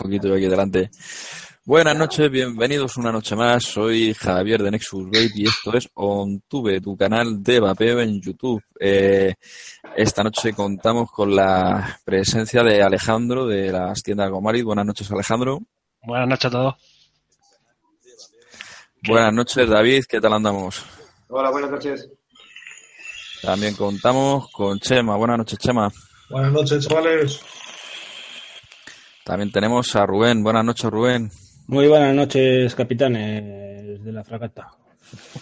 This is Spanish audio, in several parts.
poquito yo aquí delante. Buenas noches, bienvenidos una noche más. Soy Javier de Nexus Gate y esto es OnTube, tu canal de vapeo en YouTube. Eh, esta noche contamos con la presencia de Alejandro de las tiendas Gomarit. Buenas noches, Alejandro. Buenas noches a todos. Buenas noches, David. ¿Qué tal andamos? Hola, buenas noches. También contamos con Chema. Buenas noches, Chema. Buenas noches, chavales. También tenemos a Rubén. Buenas noches, Rubén. Muy buenas noches, capitanes de la fragata.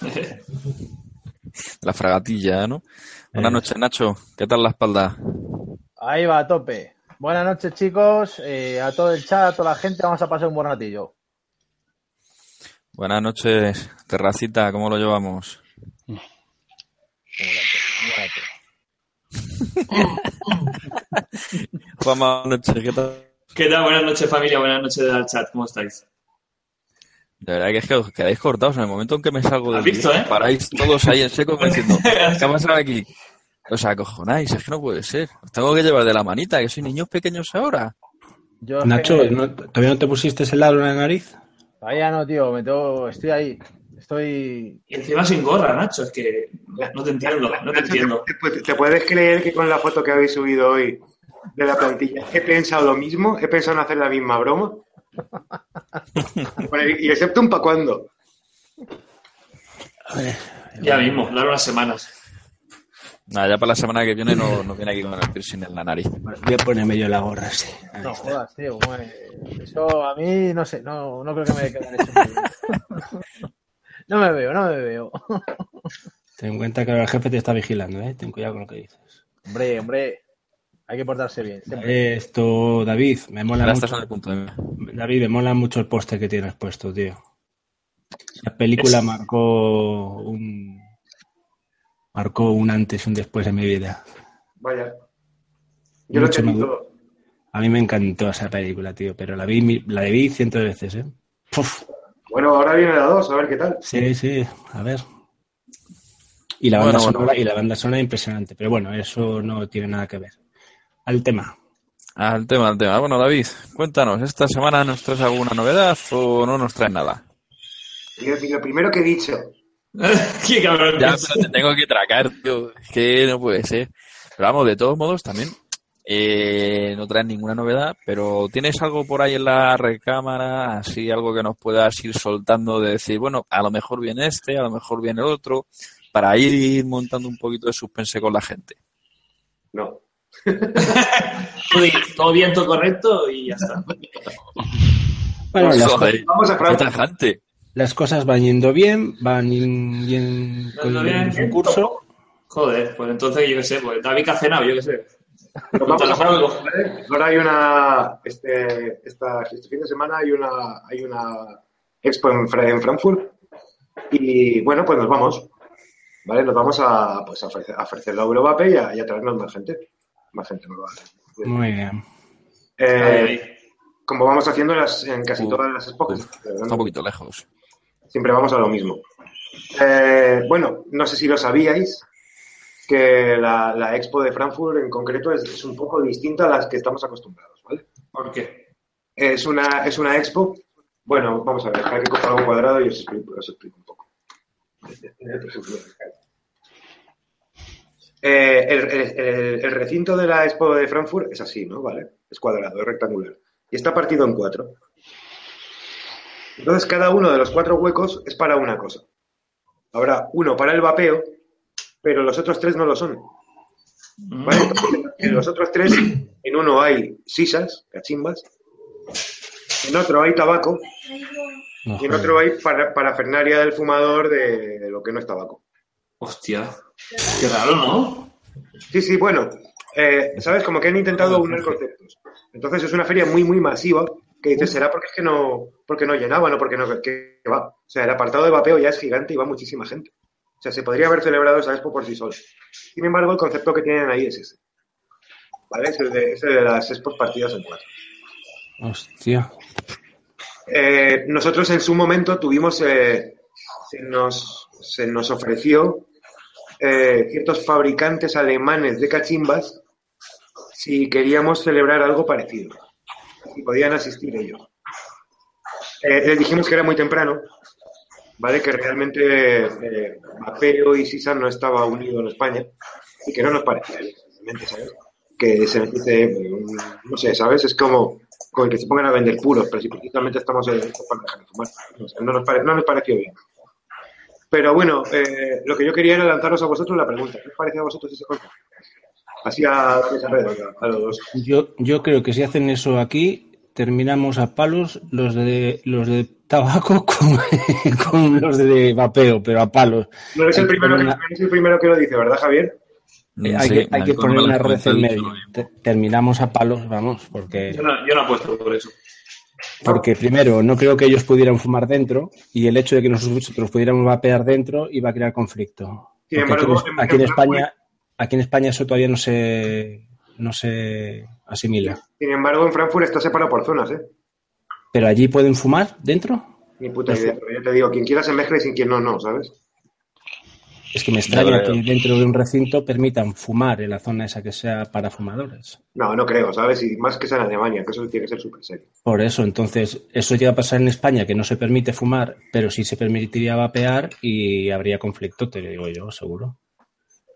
La fragatilla, ¿no? Buenas noches, Nacho. ¿Qué tal la espalda? Ahí va, a tope. Buenas noches, chicos. Eh, a todo el chat, a toda la gente, vamos a pasar un buen ratillo. Buenas noches, Terracita. ¿Cómo lo llevamos? Juan, buenas noches. ¿Qué tal? ¿Qué tal? Buenas noches, familia. Buenas noches del chat. ¿Cómo estáis? De verdad que es que os quedáis cortados en el momento en que me salgo del ¿Has visto, vídeo, eh? Paráis todos ahí en seco diciendo, ¿qué ha pasado aquí? Os acojonáis, es que no puede ser. Os tengo que llevar de la manita, que soy niños pequeños ahora. Yo, Nacho, eh, ¿no- ¿todavía no te pusiste el aro en la nariz? Vaya no, tío, me tengo, estoy ahí. Estoy. Y encima sin gorra, Nacho. Es que no te entiendo, no te entiendo. ¿Te, te puedes creer que con la foto que habéis subido hoy de la plantilla he pensado lo mismo? He pensado en hacer la misma broma. Y excepto un pa' cuándo. Ya mismo, dar unas semanas. Nada, ya para la semana que viene no, no viene aquí con el piercing en la nariz. Voy a ponerme yo la gorra, sí. Ahí No está. jodas, tío. Eso a mí, no sé, no, no creo que me quede hecho. No me veo, no me veo. Ten en cuenta que ahora el jefe te está vigilando, ¿eh? Ten cuidado con lo que dices. Hombre, hombre, hay que portarse bien. siempre. Esto, David, me mola Ahora estás mucho. en el punto de... David, me mola mucho el póster que tienes puesto, tío. La película Es- marcó un marcó un antes y un después en mi vida. Vaya. Yo lo Mucho he me- visto. A mí me encantó esa película, tío, pero la vi la vi cientos de veces, ¿eh? Puf. Bueno, ahora viene la 2, a ver qué tal. Sí, sí, a ver. Y la banda bueno. sonora, y la banda sonora impresionante, pero bueno, eso no tiene nada que ver. Al tema. Al tema, al tema. Bueno, David, cuéntanos, ¿esta semana nos traes alguna novedad o no nos traes nada? Y lo, primero que he dicho, Qué cabrón. Ya, pero te tengo que tracar, tío. Es que no puede ser. Pero vamos, de todos modos, también eh, no traes ninguna novedad, pero ¿tienes algo por ahí en la recámara? Así, algo que nos puedas ir soltando de decir, bueno, a lo mejor viene este, a lo mejor viene el otro, para ir montando un poquito de suspense con la gente. no. Todo bien, todo correcto y ya está. Bueno, las, Joder, Vamos a tajante. las cosas van yendo bien, van bien con Yendo bien. Joder, pues entonces yo qué sé, pues David que ha cenado, yo qué sé. Ahora hay una. Este, esta, este fin de semana hay una, hay una expo en, Fra- en Frankfurt. Y bueno, pues nos vamos. ¿Vale? Nos vamos a, pues, a, ofrecer, a ofrecer la Eurovape y a, y a traernos más gente. Más gente. Muy bien. Eh, como vamos haciendo en, las- en casi Uh, todas las expos. Está un poquito lejos. Siempre vamos a lo mismo. Eh, bueno, no sé si lo sabíais, que la, la expo de Frankfurt en concreto es, es un poco distinta a las que estamos acostumbrados, ¿vale? ¿Por qué? Es una, es una expo. Bueno, vamos a ver, hay que coger un cuadrado y os explico, os explico un poco. Eh, el, el- el- el recinto de la expo de Frankfurt es así, ¿no? ¿Vale? Es cuadrado, es rectangular. Y está partido en cuatro. Entonces, cada uno de los cuatro huecos es para una cosa. Habrá uno para el vapeo, pero los otros tres no lo son. ¿Vale? Entonces, en los otros tres, en uno hay sisas, cachimbas, en otro hay tabaco y en otro hay para, parafernalia del fumador de, de lo que no es tabaco. Hostia. Qué raro, ¿no? Sí, sí, bueno, eh, ¿sabes? Como que han intentado unir conceptos. Entonces es una feria muy, muy masiva que dices, será porque es que no, porque no llenaba, no porque no, que, que va. O sea, el apartado de vapeo ya es gigante y va muchísima gente. O sea, se podría haber celebrado esa expo por sí sola. Sin embargo, el concepto que tienen ahí es ese. ¿Vale? Es el de, es el de las expos partidas en cuatro. Hostia. Eh, nosotros en su momento tuvimos, eh, se, nos, se nos ofreció eh, ciertos fabricantes alemanes de cachimbas si queríamos celebrar algo parecido. si podían asistir ellos. Eh, les dijimos que era muy temprano, ¿vale? Que realmente eh, y Sisa no estaba unido en España y que no nos parecía ¿sabes? Que se dice, no sé, ¿sabes? Es como, como el que se pongan a vender puros, pero si precisamente estamos en para dejar de fumar. O sea, no, nos pare- no nos pareció bien. Pero bueno, eh, lo que yo quería era lanzaros a vosotros la pregunta. ¿Qué os parece a vosotros ese concepto? Así a, a, a los dos. Yo, yo creo que si hacen eso aquí, terminamos a palos los de los de tabaco con, con los de vapeo, pero a palos. No eres el, primero que, una- no eres el primero que lo dice, ¿verdad, Javier? Eh, hay Sí, que, hay que poner una red en medio. Te- Terminamos a palos, vamos, porque, Yo no, yo no apuesto por eso. Porque primero no creo que ellos pudieran fumar dentro y el hecho de que nosotros pudiéramos vapear dentro iba a crear conflicto. Aquí, embargo, en- aquí en en España, aquí en España eso todavía no se, no se asimila. Sin embargo, en Frankfurt está separado por zonas, ¿eh? Pero allí pueden fumar dentro. Ni puta idea. Pero yo te digo, quien quiera se mezcla y sin quien no, no, ¿sabes? Es que me extraña que dentro de un recinto permitan fumar en la zona esa que sea para fumadores. No, no creo, ¿sabes? Y más que sea en Alemania, que eso tiene que ser súper serio. Por eso, entonces, eso llega a pasar en España, que no se permite fumar, pero sí se permitiría vapear y habría conflicto, te lo digo yo, seguro.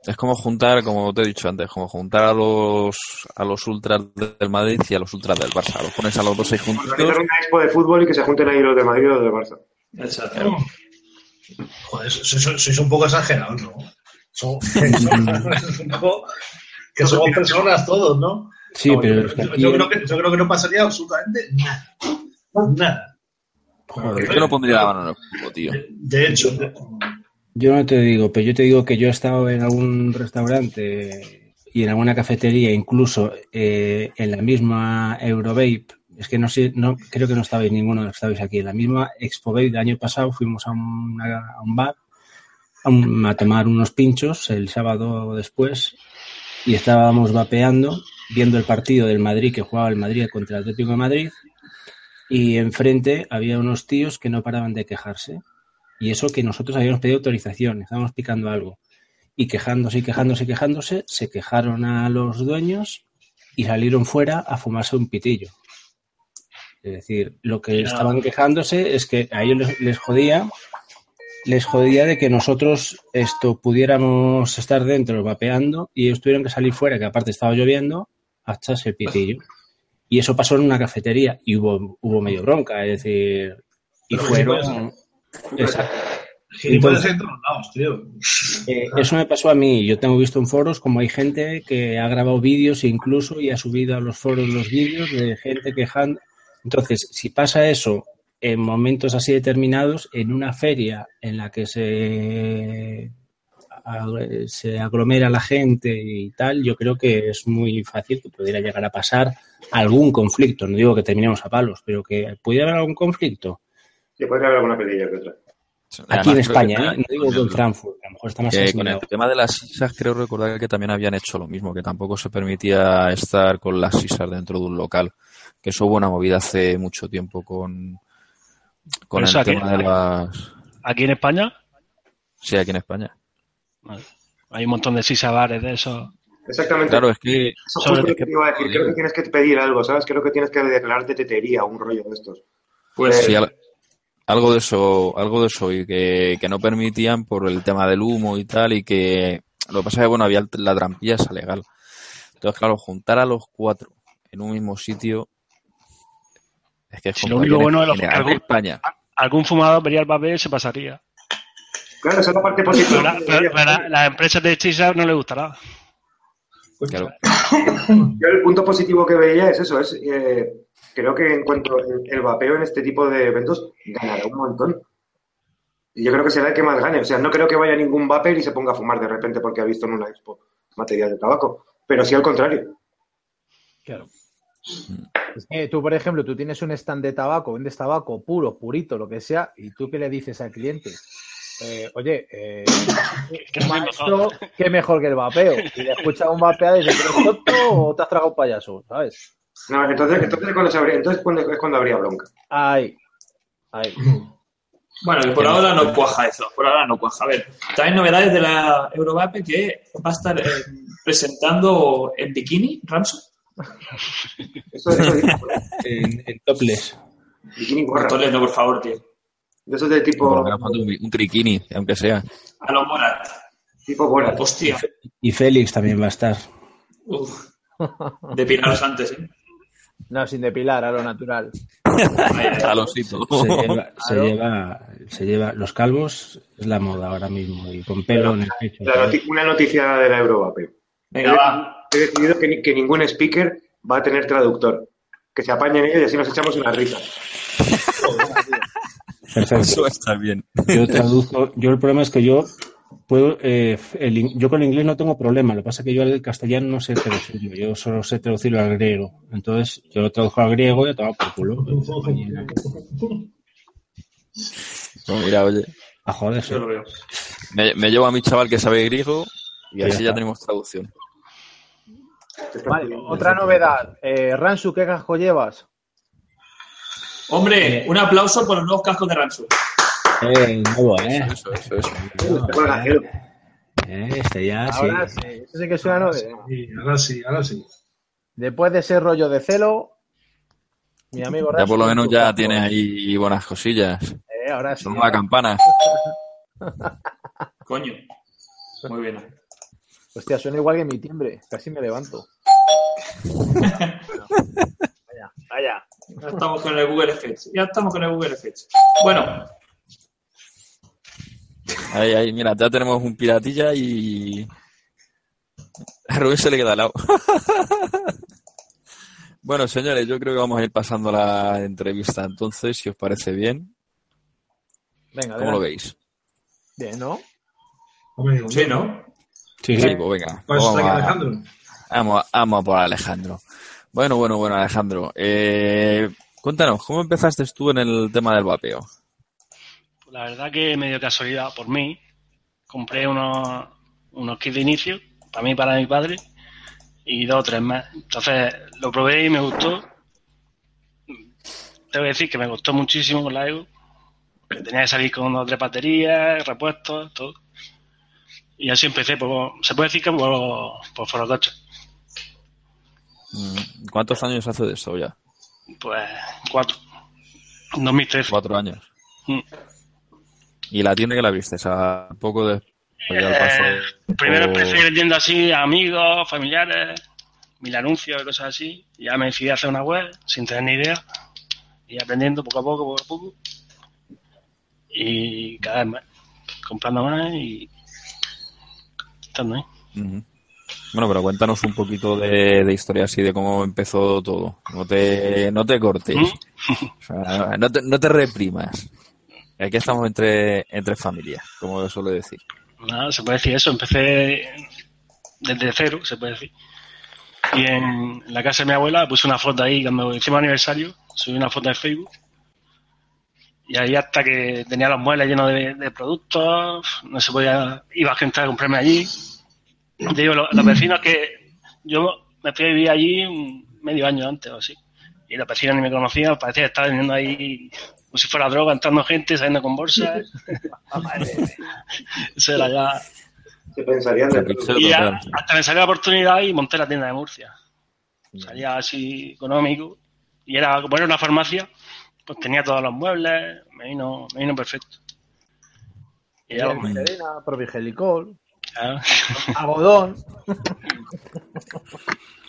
Es como juntar, como te he dicho antes, como juntar a los a los ultras del Madrid y a los ultras del Barça. Los pones a los dos ahí juntitos. Organizar una expo de fútbol y que se junten ahí los de Madrid y los de Barça. Exacto. Joder, sois, sois un poco exagerados, ¿no? Son- es un poco que somos personas todos, ¿no? Sí, No, pero yo, creo que, yo creo que no pasaría absolutamente nada. Nada. Joder, yo no pondría la mano en el fuego, tío. De, de hecho, yo no te digo, pero yo te digo que yo he estado en algún restaurante y en alguna cafetería, incluso eh, en la misma Eurovape, es que no sé, no, creo que no estabais ninguno que estabais aquí, en la misma Expo Vape del año pasado fuimos a, una- un bar a, a tomar unos pinchos el sábado después y estábamos vapeando, viendo el partido del Madrid que jugaba el Madrid contra el Atlético de Madrid y enfrente había unos tíos que no paraban de quejarse. Y eso que nosotros habíamos pedido autorización, estábamos picando algo. Y quejándose y quejándose y quejándose, se quejaron a los dueños y salieron fuera a fumarse un pitillo. Es decir, lo que estaban quejándose es que a ellos les, les jodía, les jodía de que nosotros esto pudiéramos estar dentro vapeando y ellos tuvieron que salir fuera, que aparte estaba lloviendo, a echarse el pitillo. Y eso pasó en una cafetería y hubo, hubo medio bronca, es decir, y Pero fueron... Exacto. Entonces-. Eh, eso me pasó a mí. Yo tengo visto en foros como hay gente que ha grabado vídeos incluso y ha subido a los foros los vídeos de gente quejando. Entonces, si pasa eso en momentos así determinados, en una feria en la que se, ag- se aglomera la gente y tal, yo creo que es muy fácil que pudiera llegar a pasar algún conflicto. No digo que terminemos a palos, pero que pudiera haber algún conflicto. Sí, podría haber alguna pelilla que otra. Aquí en Además, España, que- ¿eh? no digo que en Frankfurt, a lo mejor está más con asimilado. el tema de las sisas creo recordar que también habían hecho lo mismo, que tampoco se permitía estar con las sisas dentro de un local. Que eso hubo una movida hace mucho tiempo con, con el eso aquí- tema de las... Aquí en España Sí, aquí en España. vale, hay un montón de sisabares de esos. Exactamente. Claro, es que... Eso lo que te iba a decir. Creo que tienes que pedir algo, ¿sabes? Creo que tienes que declararte tetería, un rollo de estos. Pues Sí, al- algo de eso, algo de eso, y que, que no permitían por el tema del humo y tal, y que lo que pasa es que bueno, había la trampilla esa legal. Entonces, claro, juntar a los cuatro en un mismo sitio es que es Si lo único bueno de los- algo- España. Algún fumador vería el papel y se pasaría. Claro, esa es la parte Pero, positiva. la- pero- pero la- las empresas de sisas no les gustará. Claro. Yo el punto positivo que veía es eso, es eh, creo que en cuanto el, el vapeo en este tipo de eventos ganará un montón. Y yo creo que será el que más gane. O sea, no creo que vaya ningún vapor y se ponga a fumar de repente porque ha visto en una expo material de tabaco. Pero sí al contrario. Claro. Es que tú, por ejemplo, tú tienes un stand de tabaco, vendes tabaco puro, purito, lo que sea, y tú qué le dices al cliente, Eh, oye, eh, maestro, qué mejor que el vapeo. Y le escucha un vapeado y dice, ¿tú eres tonto o te has tragado un payaso? ¿Sabes? No, entonces, entonces, cuando se habría, entonces cuando, es cuando habría bronca. Ahí. Ahí. Bueno, que por ahora no cuaja eso, por ahora no cuaja. A ver, también novedades de la Eurovape que va a estar eh, presentando en bikini, Ramso. Eso, eso es En, en topless. bikini gorra. Toledo, por favor, tío. De esos de tipo, lo un, un triquini, aunque sea. A los Morat. tipo bola. Hostia. Y Félix también va a estar. Uf. Depilaros antes, ¿eh? No, sin depilar, a lo natural. Jalosito. Se lleva, se lleva, se lleva, los calvos es la moda ahora mismo y con pelo en el pecho. La una noticia de la Eurovape. Venga, va. He decidido que, ni- que ningún speaker va a tener traductor. Que se apañen ellos y así nos echamos una risa. Perfecto. Eso está bien. Yo traduzco, yo el problema es que yo puedo, eh, el yo con el inglés no tengo problema, lo que pasa es que yo al castellano no sé traducirlo, yo solo sé traducirlo al griego, entonces yo lo traduzco al griego y a tomar por culo. Pues mira, oye, A joder, Yo lo veo. me, me llevo a mi chaval que sabe griego y así ya tenemos traducción. Vale, otra novedad. Eh, Ransu, ¿qué casco llevas? Hombre, un aplauso por los nuevos cascos de Ransu. Eh, nuevo, eh. Eso, eso, eso. Eh, este ya sí. Ahora sí, eso sí que es una novedad. Sí, ahora sí, ahora sí. Después de ese rollo de celo, mi amigo Ya Ransu por lo menos ya casco. tiene ahí buenas cosillas. Eh, ahora sí. Son una campana. Coño. Muy bien. Hostia, suena igual que mi timbre. Casi me levanto. vaya, vaya. Ya estamos con el Google Effects. Ya estamos con el Google Effects. Bueno, Ahí, ahí, mira, ya tenemos un piratilla y. A Rubén se le queda al lado. bueno, señores, yo creo que vamos a ir pasando la entrevista entonces, si os parece bien. Venga, ¿Cómo lo veis? Bien, ¿no? Sí, ¿no? Sí, pues venga. Pues vamos, a, Alejandro. vamos, a- vamos a por Alejandro. Bueno, bueno, bueno, Alejandro. Eh, cuéntanos, ¿cómo empezaste tú en el tema del vapeo? La verdad que medio casualidad por mí. Compré unos, unos kits de inicio, para mí y para mi padre, y dos o tres más. Entonces lo probé y me gustó. Tengo que decir que me gustó muchísimo con la Evo. Que tenía que salir con dos o tres baterías, repuestos, todo. Y así empecé, por, se puede decir que por, por forocoche. Mm, ¿Cuántos años hace de eso ya? Pues cuatro. 2013. Cuatro años. Mm. ¿Y la tienda que la viste? O sea, poco el paso. Eh, Primero o- empecé vendiendo así a amigos, familiares, mil anuncios y cosas así. Y ya me decidí a hacer una web sin tener ni idea. Y aprendiendo poco a poco, poco a poco. Y cada vez más. Comprando más y Bueno, pero cuéntanos un poquito de, de historia así de cómo empezó todo. No te, no te cortes. O sea, no, te, no te reprimas. Aquí estamos entre, entre familias, como yo suelo decir. Nada, se puede decir eso. Empecé desde cero, se puede decir. Y en la casa de mi abuela puse una foto ahí cuando hicimos aniversario. Subí una foto de Facebook. Y ahí hasta que tenía los muebles llenos de, de productos, no se podía, iba a gente a comprarme allí. Te digo, lo- los vecinos que yo me fui a vivir allí un medio año antes o así. Y los vecinos ni me conocían, parecía que estaba vendiendo ahí como si fuera droga, entrando gente, saliendo con bolsas. Eso era ya. Se pensarían de Y ya, hasta me salió la oportunidad y monté la tienda de Murcia. Salía así económico. Y era, como era una farmacia, pues tenía todos los muebles, me vino, me vino perfecto. Y ya, Glicerina, provigelicol, ya, algodón.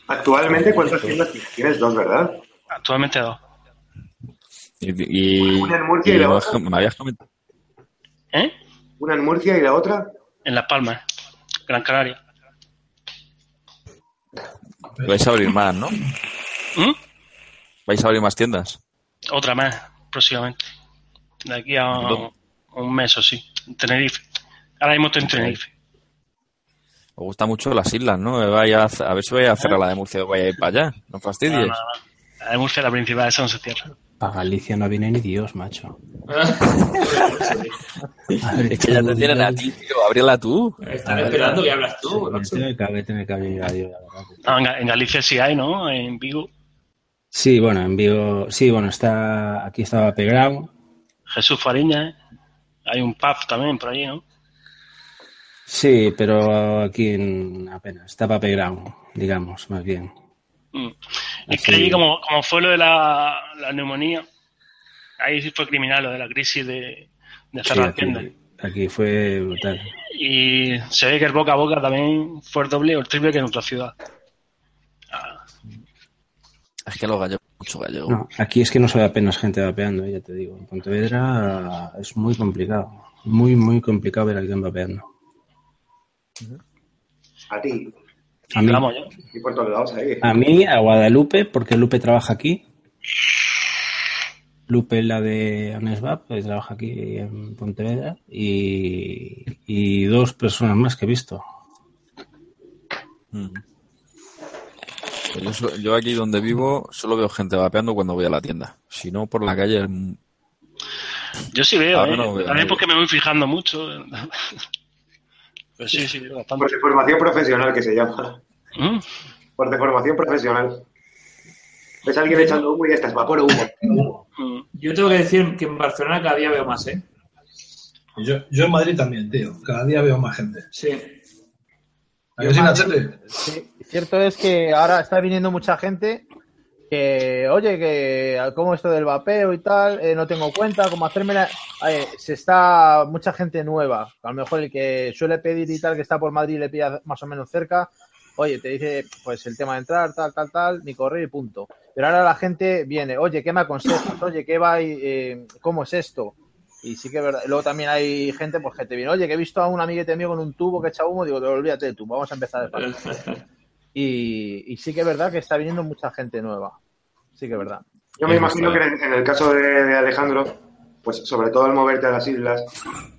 Actualmente, ¿cuántas tiendas tienes? Tienes dos, ¿verdad? actualmente dos. Y, y- Una en Murcia y y la otra. me habías comentado. ¿Eh? Una en Murcia y la otra. En Las Palmas, Gran Canaria. Vais a abrir más, ¿no? ¿Mm? Vais a abrir más tiendas. Otra más, próximamente. De aquí a un mes o sí, en Tenerife. Ahora mismo estoy en Tenerife. Os gustan mucho las islas, ¿no? Vaya a, a ver si vais a hacer a la de Murcia o vaya a ir para allá. No fastidies. No, no, no. La de Murcia, la principal, esa no se cierra. Para Galicia no viene ni Dios, macho. Es que ya te tienen a ti, tío. Ábrela tú. Están esperando que hablas tú. Me macho. que que yo, la verdad. Ga- en Galicia sí hay, ¿no? En Vigo. Sí, bueno, en Vigo, sí, bueno, está, aquí estaba Pegrao. Jesús Fariña, ¿eh? Hay un pub también por allí, ¿no? Sí, pero aquí en, apenas, está Pegrao, digamos, más bien. Mm. Es que allí, como, como fue lo de la, la neumonía, ahí sí fue criminal lo de la crisis de, de Sí, cerrar aquí, tiendas. aquí fue brutal. Y se ve que el boca a boca también fue el doble o el triple que en otra ciudad. Es que los gallegos, mucho gallego. No, aquí es que no se ve apenas gente vapeando, eh, ya te digo. En Pontevedra es muy complicado. Muy, muy complicado ver a alguien vapeando. A ti. A mí. Y por todos lados ahí. a mí, a Guadalupe, porque Lupe trabaja aquí. Lupe, la de Anesvap, que trabaja aquí en Pontevedra. Y, y dos personas más que he visto. Mm. Pues Yo, aquí donde vivo solo veo gente vapeando cuando voy a la tienda. Si no, por la calle mm, Yo sí veo, Ahora ¿eh? no veo también nadie. porque me voy fijando mucho. Pero sí, sí, veo bastante. Por deformación profesional que se llama. Mm. Por deformación profesional. Ves a alguien echando humo y ya estás, vapor humo. Yo tengo que decir que en Barcelona cada día veo más, ¿eh? Yo, yo en Madrid también, tío. Cada día veo más gente. Sí. ¿A que sí, Nachete? Sí, cierto es que ahora está viniendo mucha gente que, oye, que como esto del vapeo y tal, eh, no tengo cuenta, cómo hacerme la... Se está mucha gente nueva, a lo mejor el que suele pedir y tal, que está por Madrid y le pilla más o menos cerca, oye, te dice, pues el tema de entrar, tal, tal, tal, ni correr y punto. Pero ahora la gente viene, oye, ¿qué me aconsejas? Oye, ¿qué va? y, eh, ¿Cómo es esto? Y sí que es verdad. Luego también hay gente pues, que te viene, oye, que he visto a un amiguete mío con un tubo que echa humo, digo, olvídate de tú, vamos a empezar de cero". Y, y sí que es verdad que está viniendo mucha gente nueva. Sí que es verdad. Yo me Es imagino que en, en el caso de, de Alejandro, pues sobre todo al moverte a las islas,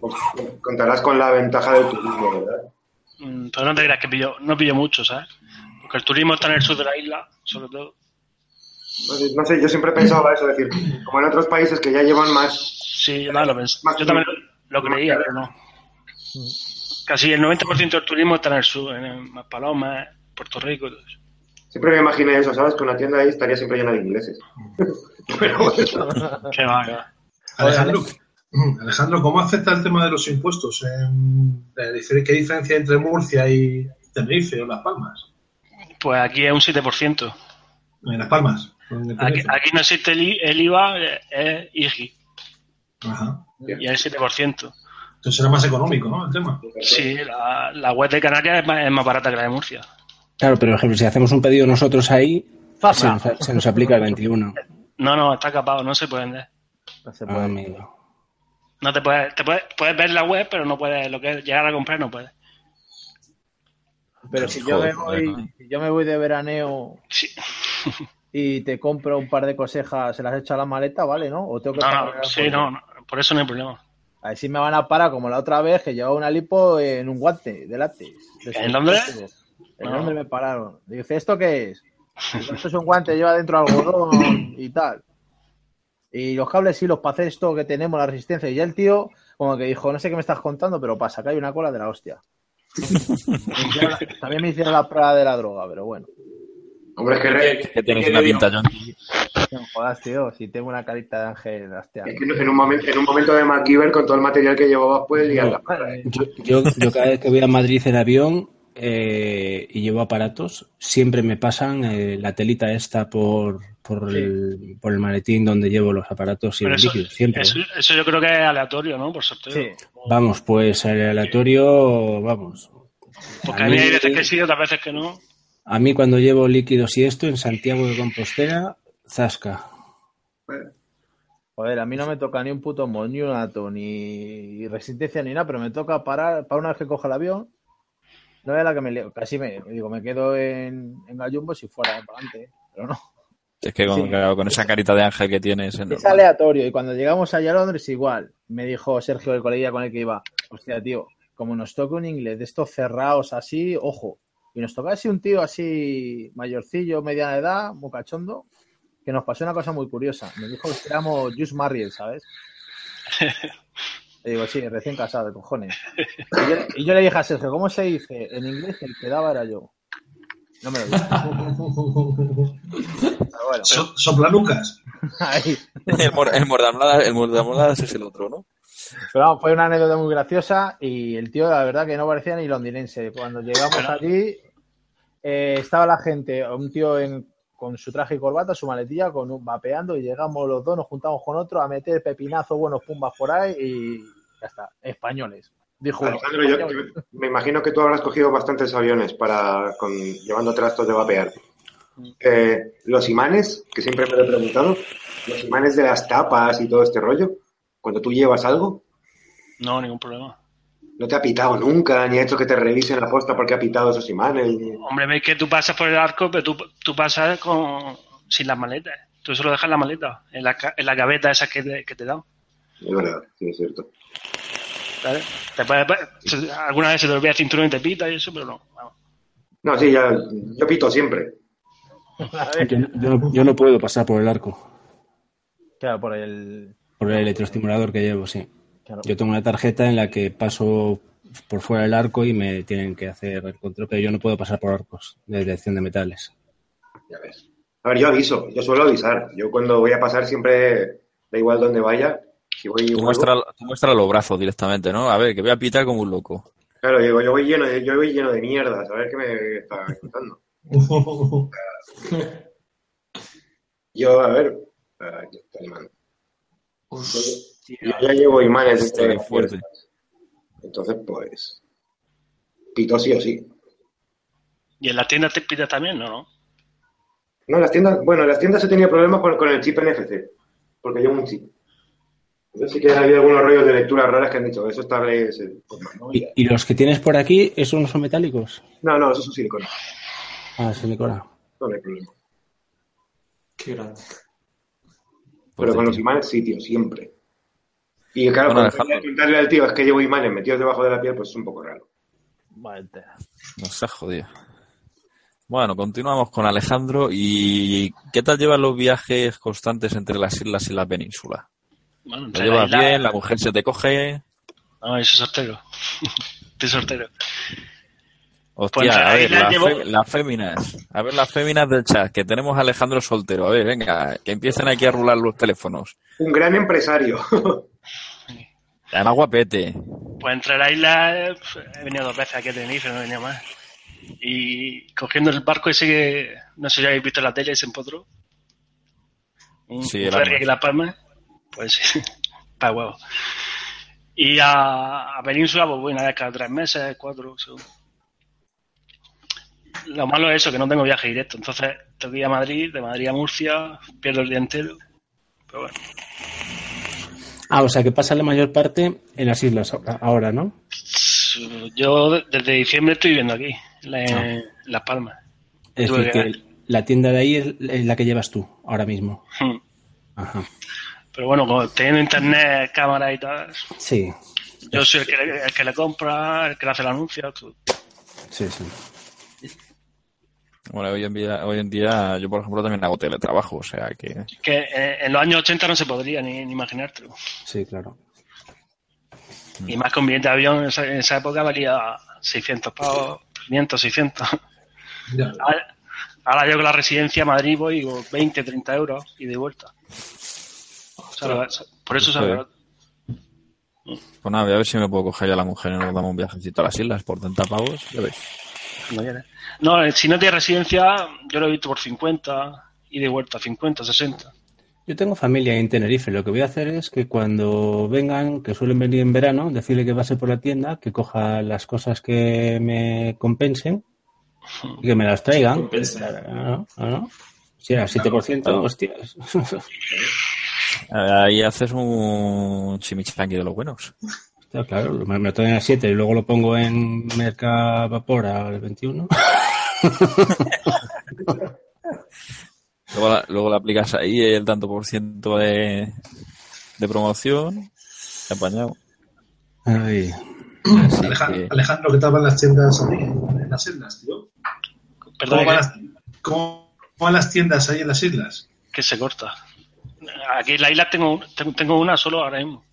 pues contarás con la ventaja del turismo, ¿verdad? Mm, Pero no te creas que pillo, no pillo mucho, ¿sabes? Porque el turismo está en el sur de la isla, sobre todo. No sé, no sé, yo siempre pensaba eso, decir, como en otros países que ya llevan más, Sí, yo también lo pensé. Más Yo también lo, lo creía, más- pero no. Casi el 90% del turismo está en el sur, en el Maspalomas, Puerto Rico y todo eso. siempre me imaginé eso, ¿sabes? Que una tienda ahí estaría siempre llena de ingleses. Pero bueno, Qué va, qué va. Alejandro, Alejandro, ¿cómo afecta el tema de los impuestos? ¿Qué diferencia hay entre Murcia y Tenerife o Las Palmas? Pues aquí es un 7%. En Las Palmas. Aquí, aquí no existe el, IVA, es IGI, Ajá. y es el 7%. Entonces será más económico, ¿no? El tema. Sí, la, la web de Canarias es más, es más barata que la de Murcia. Claro, pero por ejemplo, si hacemos un pedido nosotros ahí, se nos, se nos aplica el 21. No, no, está capado, no se puede vender. No se Ah, puede. amigo. No te puedes, te puedes, puedes ver la web, pero no puedes, lo que es llegar a comprar no puedes. Pero si yo, me voy, si yo me voy de veraneo Sí. y te compro un par de cosejas, se las echo a la maleta, ¿vale? ¿No? ¿O tengo que No, no, sí, no, no, por eso no hay problema. A ver si me van a parar como la otra vez que llevaba una lipo en un guante de látex. De ¿En Londres? En No. Londres me pararon. Dice, ¿esto qué es? Esto es un guante, lleva dentro algodón y tal. Y los cables sí, los hacer esto que tenemos, la resistencia. Y ya el tío, como que dijo, no sé qué me estás contando, pero pasa, que hay una cola de la hostia. También me hicieron la prueba de la droga, pero bueno. hombre, es que, Que tienes ¿Qué una pinta yonki. No jodas, tío, si tengo una carita de ángel, hostia. es que en un momento, en un momento de MacGyver, con todo el material que llevabas, puedes liarla. Yo, yo, yo cada vez que voy a Madrid en avión eh, y llevo aparatos, siempre me pasan eh, la telita esta por, por, el, por el maletín donde llevo los aparatos y Pero el eso, líquido, siempre. eso, eso yo creo que es aleatorio, ¿no? Por sorteo. Sí. Vamos, pues aleatorio, vamos. Porque A mí hay veces que sí, otras veces que no. A mí cuando llevo líquidos y esto en Santiago de Compostela, zasca. Joder, a mí no me toca ni un puto moñonato, ni resistencia, ni nada, pero me toca parar, para una vez que cojo el avión, no es la que me leo, casi me, digo, me quedo en, en Gallumbo si fuera para adelante, pero no. Es que con, Sí. claro, con esa carita de ángel que tienes. es aleatorio, y cuando llegamos allá a Londres igual, me dijo Sergio, el colega con el que iba, hostia, tío, como nos toca un inglés de estos cerrados así, ojo, y nos toca así un tío así, mayorcillo, mediana edad, muy cachondo, que nos pasó una cosa muy curiosa. Me dijo que éramos Just Married, ¿sabes? Le digo, sí, recién casado, de cojones. Y yo, y yo le dije a Sergio, ¿cómo se dice? En inglés el que daba era yo. No me lo. Pero bueno, So- Soplanucas. ahí. El, mor- el es el otro, ¿no? Pero vamos, fue una anécdota muy graciosa y el tío, la verdad, que no parecía ni londinense. Cuando llegamos allí, eh, estaba la gente, un tío en con su traje y corbata, su maletilla, con un vapeando y llegamos los dos, nos juntamos con otro a meter pepinazo, buenos pumbas por ahí y ya está, españoles. Dijo. Alejandro, yo- yo me imagino que tú habrás cogido bastantes aviones para con, llevando trastos de vapear. Eh, los imanes, que siempre me lo he preguntado, los imanes de las tapas y todo este rollo, cuando tú llevas algo, No, ningún problema. no te ha pitado nunca, ni ha hecho que te revisen la posta porque ha pitado esos imanes. Hombre, ves que tú pasas por el arco, pero tú, tú pasas con, sin las maletas. Tú solo dejas la maleta en la, en la gaveta esa que te, que te dan. Es verdad, sí, es cierto. Se- alguna vez se te olvida el cinturón y te pita y eso, pero no. No, sí, ya, yo pito siempre. Yo, yo- yo no puedo pasar por el arco, Claro, por el. por el electroestimulador que llevo, sí. Claro. Yo tengo una tarjeta en la que paso por fuera del arco y me tienen que hacer el control, pero yo no puedo pasar por arcos de detección de metales. Ya ves. A ver, yo aviso, yo suelo avisar. Yo cuando voy a pasar siempre, da igual donde vaya, si voy y Tú tú muestras los brazos directamente, ¿no? A ver, que voy a pitar como un loco. Claro, digo, yo voy lleno de, yo voy lleno de mierda, a ver qué me está contando. Yo, a ver. Yo ya llevo imanes de fuerte. puertas. Entonces, pues, pito sí o sí. Y en la tienda te pita también, ¿no? no? No, las tiendas, bueno, en las tiendas he tenido problemas con, con el chip NFC, porque llevo un chip. Entonces sí que ha habido algunos rollos de lecturas raras que han dicho, eso. Pues, no, ¿Y, y los que tienes por aquí, esos no son metálicos? no, no, eso es un silicona, Ah, silicona. no hay problema. Qué grande. Pero Pues, con los imanes sí, tío, siempre. Y claro, Bueno, cuando Alejandro. preguntarle al tío es que llevo imanes metidos debajo de la piel, pues es un poco raro. Vale, tela. No se ha jodido. Bueno, continuamos con Alejandro. ¿Y qué tal llevan los viajes constantes entre las islas y la península? Bueno, ¿Lo llevas la bien? ¿La mujer se te coge? No, yo soy soltero. Estoy soltero. Hostia, Pues a ver, la las, llevo- fe- las féminas. A ver, las féminas del chat, que tenemos a Alejandro soltero. A ver, venga, que empiecen aquí a rular los teléfonos. Un gran empresario. Además, guapete. Pues entre la isla he venido dos veces aquí a Tenerife, no he venido más. Y cogiendo el barco ese que no sé si habéis visto en la tele, ese empotro. Un, Sí, un ferry en La Palma. Pues sí, para huevo. Y a, a Península, pues voy una vez cada tres meses, cuatro, según. Lo malo es eso, que no tengo viaje directo. Entonces, tengo que ir a Madrid, de Madrid a Murcia, pierdo el día entero. Pero bueno. Ah, o sea que pasa la mayor parte en las islas ahora- ¿no? Yo de- desde diciembre estoy viviendo aquí, en, Ah. Las Palmas. Es decir, que- la tienda de ahí es es la que llevas tú ahora mismo. Hmm. Ajá. Pero bueno, como teniendo internet, cámara y tal, Sí, yo soy el que, le- el que le compra, el que le hace el anuncio. tú. sí, sí. Bueno, hoy en día, hoy en día yo, por ejemplo, también hago teletrabajo, o sea que... Que eh, en los años 80 no se podría ni, ni imaginártelo. Sí, claro. Y más con billete de avión en esa, en esa época valía 600 pavos, 500, 600. Ya. Ahora, ahora yo con la residencia a Madrid voy digo, 20, 30 euros y de vuelta. Por eso barato. Pues nada, voy a ver si me puedo coger ya a la mujer y nos damos un viajecito a las islas por 30 pavos. Ya ves. No, viene. No, eh, si no tienes residencia, yo lo he visto por 50 y de vuelta, 50, 60. Yo tengo familia en Tenerife. Lo que voy a hacer es que cuando vengan, que suelen venir en verano, decirle que pase por la tienda, que coja las cosas que me compensen y que me las traigan. ¿No? ¿No? Sí, al 7%, hostias. Ahí haces un chimichangui de los buenos. Hostia, claro, me, me lo traen a 7 y luego lo pongo en Mercavapor al 21. Luego, la- luego le aplicas ahí el tanto por ciento de, de promoción. Apañado. Ay, Alejandro, que- Alejandro, ¿qué tal van las tiendas ahí en las islas, tío? Perdón, ¿Cómo van, las, cómo van las tiendas ahí en las islas? que se corta. Aquí en la isla tengo, tengo, tengo una solo ahora mismo.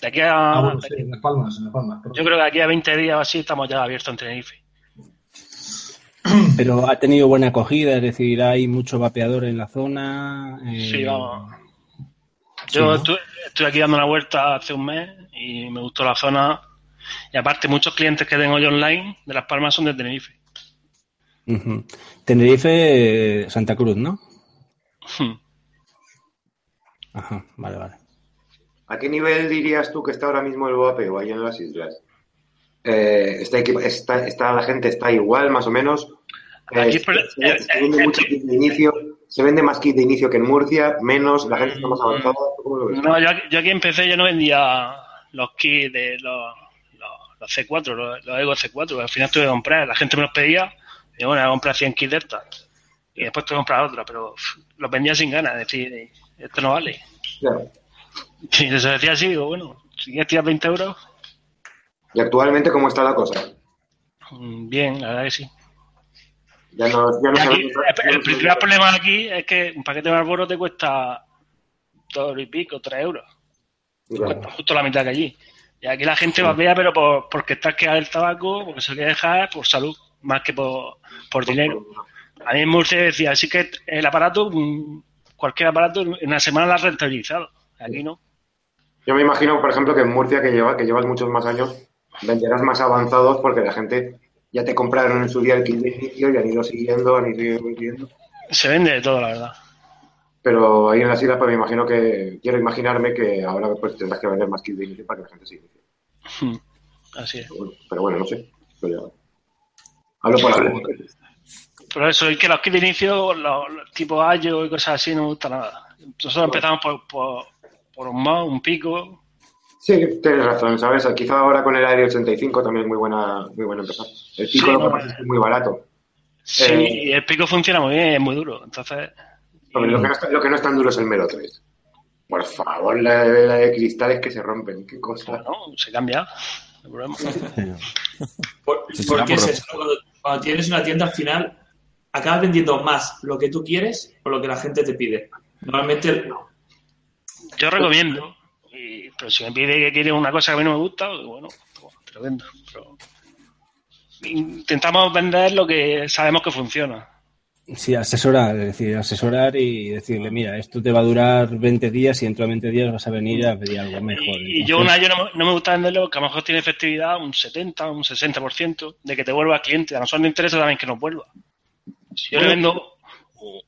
De aquí a. Ah, bueno, de sí, aquí- en Las Palmas, en Las Palmas. perdón. yo creo que de aquí a 20 días o así estamos ya abiertos en Tenerife. pero ha tenido buena acogida, es decir, hay mucho vapeador en la zona. eh, Sí, vamos. sí, Yo ¿no? estuve, estuve aquí dando una vuelta hace un mes y me gustó la zona. Y aparte, muchos clientes que tengo yo online de Las Palmas son de Tenerife. Tenerife, eh, Santa Cruz, ¿no? Ajá, vale, vale. ¿A qué nivel dirías tú que está ahora mismo el vapeo ahí en las islas? Eh, está, equipa- está, está la gente está igual, más o menos. Eh, Aquí, se, pero- se- se vende mucho kit de inicio. Se vende más kit de inicio que en Murcia, menos, la gente está más avanzada. ¿Tú ¿Cómo lo ves? No, yo, aquí- yo aquí empecé, yo no vendía los kits de los, los, los C4, los, los Ego C4. Al final tuve que comprar, la gente me los pedía. Y bueno, voy a comprar 100 kits de estas. Y después tuve que comprar otra, pero los vendía sin ganas. Es decir, eh, esto no vale. Claro. Y se decía así, digo, bueno, si quieres tirar 20 euros, Y actualmente, ¿cómo está la cosa? mm, bien, la verdad que sí. Ya no, ya aquí, el, el principal problema aquí es que un paquete de Marlboro te cuesta dos y pico, tres euros. Claro. Cuesta justo la mitad que allí. Y aquí la gente vapea, pero por, porque está quedado el tabaco, porque se quiere dejar por salud, más que por, por dinero. A mí en Murcia decía, así que el aparato, mm, cualquier aparato, en una semana lo has rentabilizado. Aquí no. Yo me imagino, por ejemplo, que en Murcia, que, lleva, que llevas muchos más años, venderás más avanzados porque la gente ya te compraron en su día el kit de inicio y han ido siguiendo, han ido siguiendo. Se vende de todo, la verdad. Pero ahí en las islas, pues me imagino que, quiero imaginarme que ahora pues tendrás que vender más kit de inicio para que la gente se inicie. Mm, Así es. Pero bueno, pero bueno, no sé. Pero ya- Hablo por hablar. Pero eso, es que los kits de inicio, los, los tipo Ayo y cosas así, no me gusta nada. Nosotros empezamos por, por, por un mod, un pico. Sí, tienes razón, ¿sabes? Quizá ahora con el Aire 85 también es muy buena, muy buena empezar. El pico Sí, lo que no, pasa es que es muy barato. Sí, Eh. y el pico funciona muy bien, es muy duro. Entonces, Hombre, lo, que no está, lo que no es tan duro es el Melo 3. Por favor, la, de- la de cristales que se rompen, qué cosa. bueno, se cambia. No hay problema. ¿Por, qué es eso? Cuando, cuando tienes una tienda al final, acabas vendiendo más lo que tú quieres o lo que la gente te pide. Normalmente, Yo recomiendo, y- pero si me pide que quiere una cosa que a mí no me gusta, pues bueno, pues te lo vendo. Pero intentamos vender lo que sabemos que funciona. Sí, asesorar, es decir, asesorar y decirle, mira, esto te va a durar 20 días y dentro de 20 días vas a venir a pedir algo mejor. Y, y yo un año no, me- no me gusta venderlo, que a lo mejor tiene efectividad un 70, un 60% de que te vuelva cliente. A nosotros nos interesa también que nos vuelva. Si yo le vendo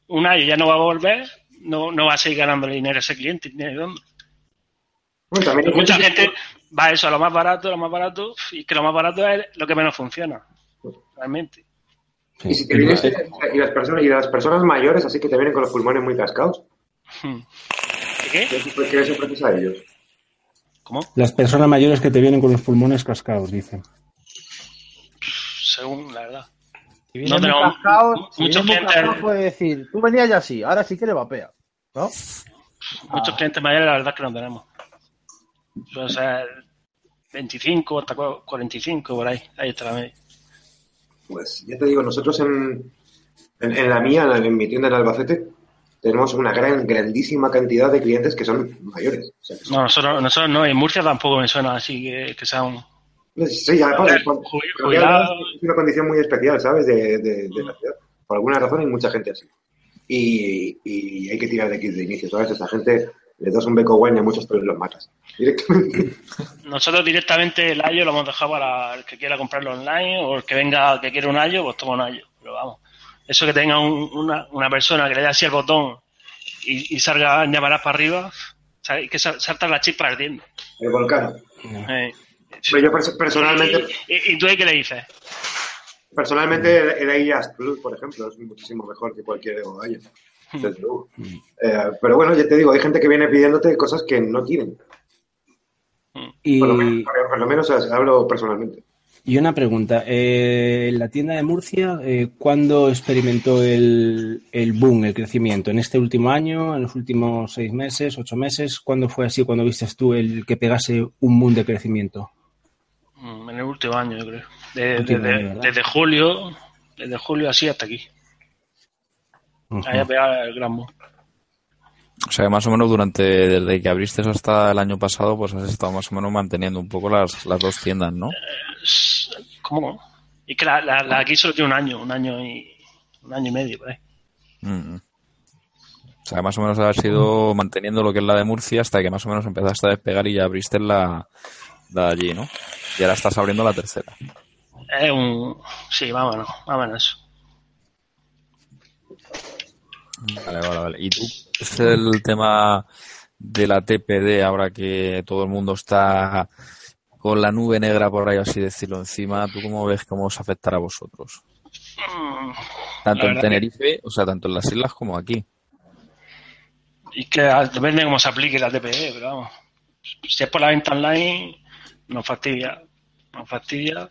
un año y ya no va a volver, no, no va a seguir ganándole dinero a ese cliente. ni de dónde. Bueno, también hay Mucha gente que- gente va a eso, a lo más barato, lo más barato, y que lo más barato es lo que menos funciona. Realmente. Y, si te vienes- y las personas, y las personas mayores, así que te vienen con los pulmones muy cascados, Hmm. ¿Qué? ¿qué qué les ofreces a ellos? ¿Cómo? Las personas mayores que te vienen con los pulmones cascados, dicen. Según la verdad. Si viene No muy tenemos cascado, mu- si muchos viene muy clientes- cascado, puede decir, tú venías ya así, ahora sí que le vapea. ¿No? Muchos Ah. clientes mayores, la verdad es que no tenemos. Suele ser 25 hasta cu- 45, por ahí. Ahí está la media. Pues ya te digo, nosotros en, en, en la mía, en mi tienda en Albacete, tenemos una gran, grandísima cantidad de clientes que son mayores. O sea, que son- No, nosotros, nosotros no. En Murcia tampoco me suena así que, que sea un. Sí, pero jubilado. ya es una condición muy especial, ¿sabes? De, de- de la ciudad. Por alguna razón hay mucha gente así. Y, y hay que tirar de kits de inicio, ¿sabes? Esa gente le das un beco bueno y a muchos pero los matas. Directamente. Nosotros directamente el ayo lo hemos dejado para el que quiera comprarlo online o el que venga que quiera un ayo, pues toma un ayo. Pero vamos, eso que tenga un- una, una persona que le dé así el botón y, y salga llamarás para arriba, ¿sabes? que sal- saltan las chispas ardiendo. El volcán. Eh, Pero yo pers- personalmente, ¿Y, y- y tú ahí qué le dices? personalmente el, AIAS Plus, por ejemplo, es muchísimo mejor que cualquier. Desde luego. Eh, pero bueno, ya te digo, hay gente que viene pidiéndote cosas que no tienen. Y, Por lo menos, por lo menos o sea, hablo personalmente. y una pregunta, eh, en la tienda de Murcia, eh, ¿cuándo experimentó el, el boom, el crecimiento? ¿En este último año, en los últimos seis meses, ocho meses? ¿Cuándo fue así, cuando viste tú el que pegase un boom de crecimiento? Mm, En el último año, yo creo. De- Último desde, año, ¿verdad? desde julio, desde julio así hasta aquí. Ahí ha pegado el gran. O sea, que más o menos durante, desde que abriste hasta el año pasado, pues has estado más o menos manteniendo un poco las, las dos tiendas, ¿no? ¿Cómo? Y que la, la, la aquí solo tiene un año, un año y un año y medio, por ahí. Mm. O sea, que más o menos has ido manteniendo lo que es la de Murcia hasta que más o menos empezaste a despegar y ya abriste la de allí, ¿no? Y ahora estás abriendo la tercera. Es un... Sí, vámonos, vámonos. Vale, vale, vale. ¿Y tú es el tema de la TPD ahora que todo el mundo está con la nube negra por ahí, así decirlo, encima? ¿Tú cómo ves cómo os afectará a vosotros? Mm, Tanto en Tenerife, o sea, tanto en las islas como aquí. Y que ah, depende de cómo se aplique la TPE, pero vamos. Si es por la venta online, nos fastidia. Nos fastidia.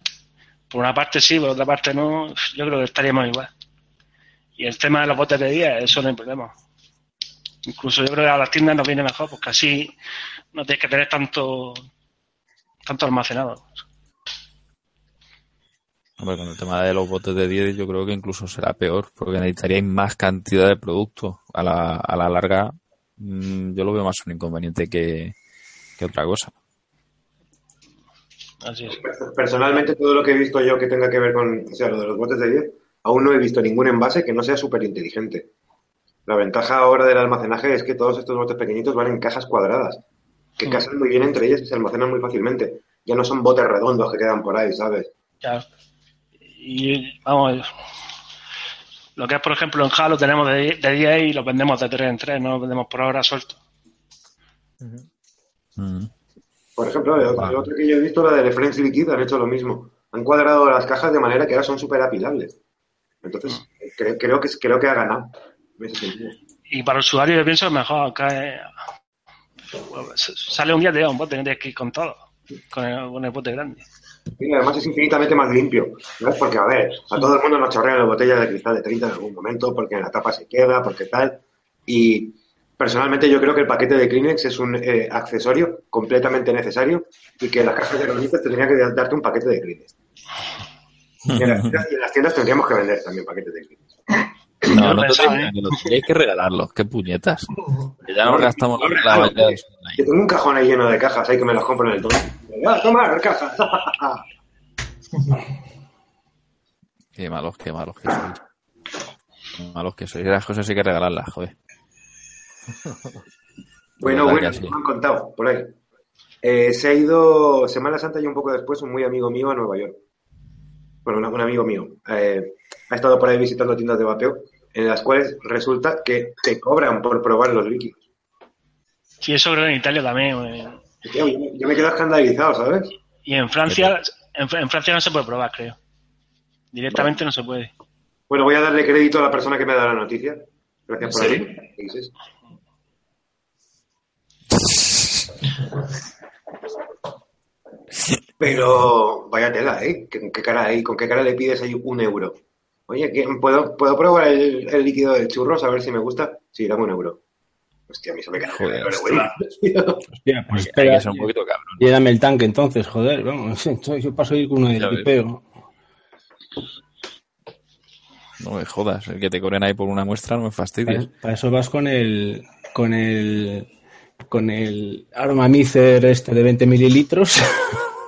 Por una parte sí, por otra parte no. Yo creo que estaríamos igual. Y el tema de los botes de día, eso no hay problema. Incluso yo creo que a las tiendas nos viene mejor, porque así no tienes que tener tanto tanto almacenado. Hombre, con el tema de los botes de 10 yo creo que incluso será peor, porque necesitaríais más cantidad de producto. A la, a la larga, mm, yo lo veo más un inconveniente que otra cosa. Así es. Personalmente, todo lo que he visto yo que tenga que ver con, o sea, lo de los botes de 10, aún no he visto ningún envase que no sea súper inteligente. La ventaja ahora del almacenaje es que todos estos botes pequeñitos van en cajas cuadradas, que Mm. casan muy bien entre ellas y se almacenan muy fácilmente. Ya no son botes redondos que quedan por ahí, ¿sabes? Claro. Y vamos, lo que es, por ejemplo, en Halo tenemos de, de 10 y lo vendemos de 3 en 3, no lo vendemos por ahora suelto. Mm. Por ejemplo, el otro, el otro que yo he visto, la de Friends Liquid, han hecho lo mismo. Han cuadrado las cajas de manera que ahora son súper apilables. Entonces, cre- creo, que, creo que ha ganado. en. Y para el usuario yo pienso mejor que eh, sale un día de un bote, no tienes que ir con todo, con el, con el bote grande. Y además es infinitamente más limpio. ¿sabes? Porque, a ver, a todo el mundo nos chorrean las botellas de cristal de 30 en algún momento, porque la tapa se queda, porque tal. Y personalmente yo creo que el paquete de Kleenex es un eh, accesorio completamente necesario y que las cajas de granitos tendrían que darte un paquete de Kleenex. Y en, las tiendas, y en las tiendas tendríamos que vender también paquetes de Kleenex. No, no te pensaba, ¿eh? tendríais que regalarlos, qué puñetas. Que ya nos gastamos la, la. Yo tengo un cajón ahí lleno de cajas, ahí que me las compro en el tono. ¡Ah, tomar cajas! Qué malos, qué malos que sois. Qué malos que sois. Las cosas hay que regalarlas, joder. Bueno, bueno, sí. me han contado por ahí. Eh, se ha ido Semana Santa y un poco después un muy amigo mío a Nueva York. Bueno, un, un amigo mío. Eh, ha estado por ahí visitando tiendas de vapeo en las cuales resulta que te cobran por probar los líquidos. Sí, eso creo que en Italia también. yo, me- yo me quedo escandalizado, ¿sabes? Y en Francia, en, Fr- en Francia no se puede probar, creo. Directamente no se puede. Bueno, voy a darle crédito a la persona que me ha dado la noticia. Gracias por ¿En ahí. serio? ¿Qué dices? Pero vaya tela, ¿eh? ¿Qué, qué cara? ¿Con qué cara le pides ahí un euro? Oye, ¿qué- ¿puedo, ¿puedo probar el, el líquido de churros a ver si me gusta? Sí, dame un euro. Hostia, a mí se me queda Joder, pero bueno. Hostia, pues espera, que ser un poquito cabrón. lléname el tanque entonces, joder, vamos. Yo paso a ir con uno de tripeo. No me jodas. El que te cobren ahí por una muestra no me Para, fastidies. para eso vas con el con el con el armamicer este de 20 mililitros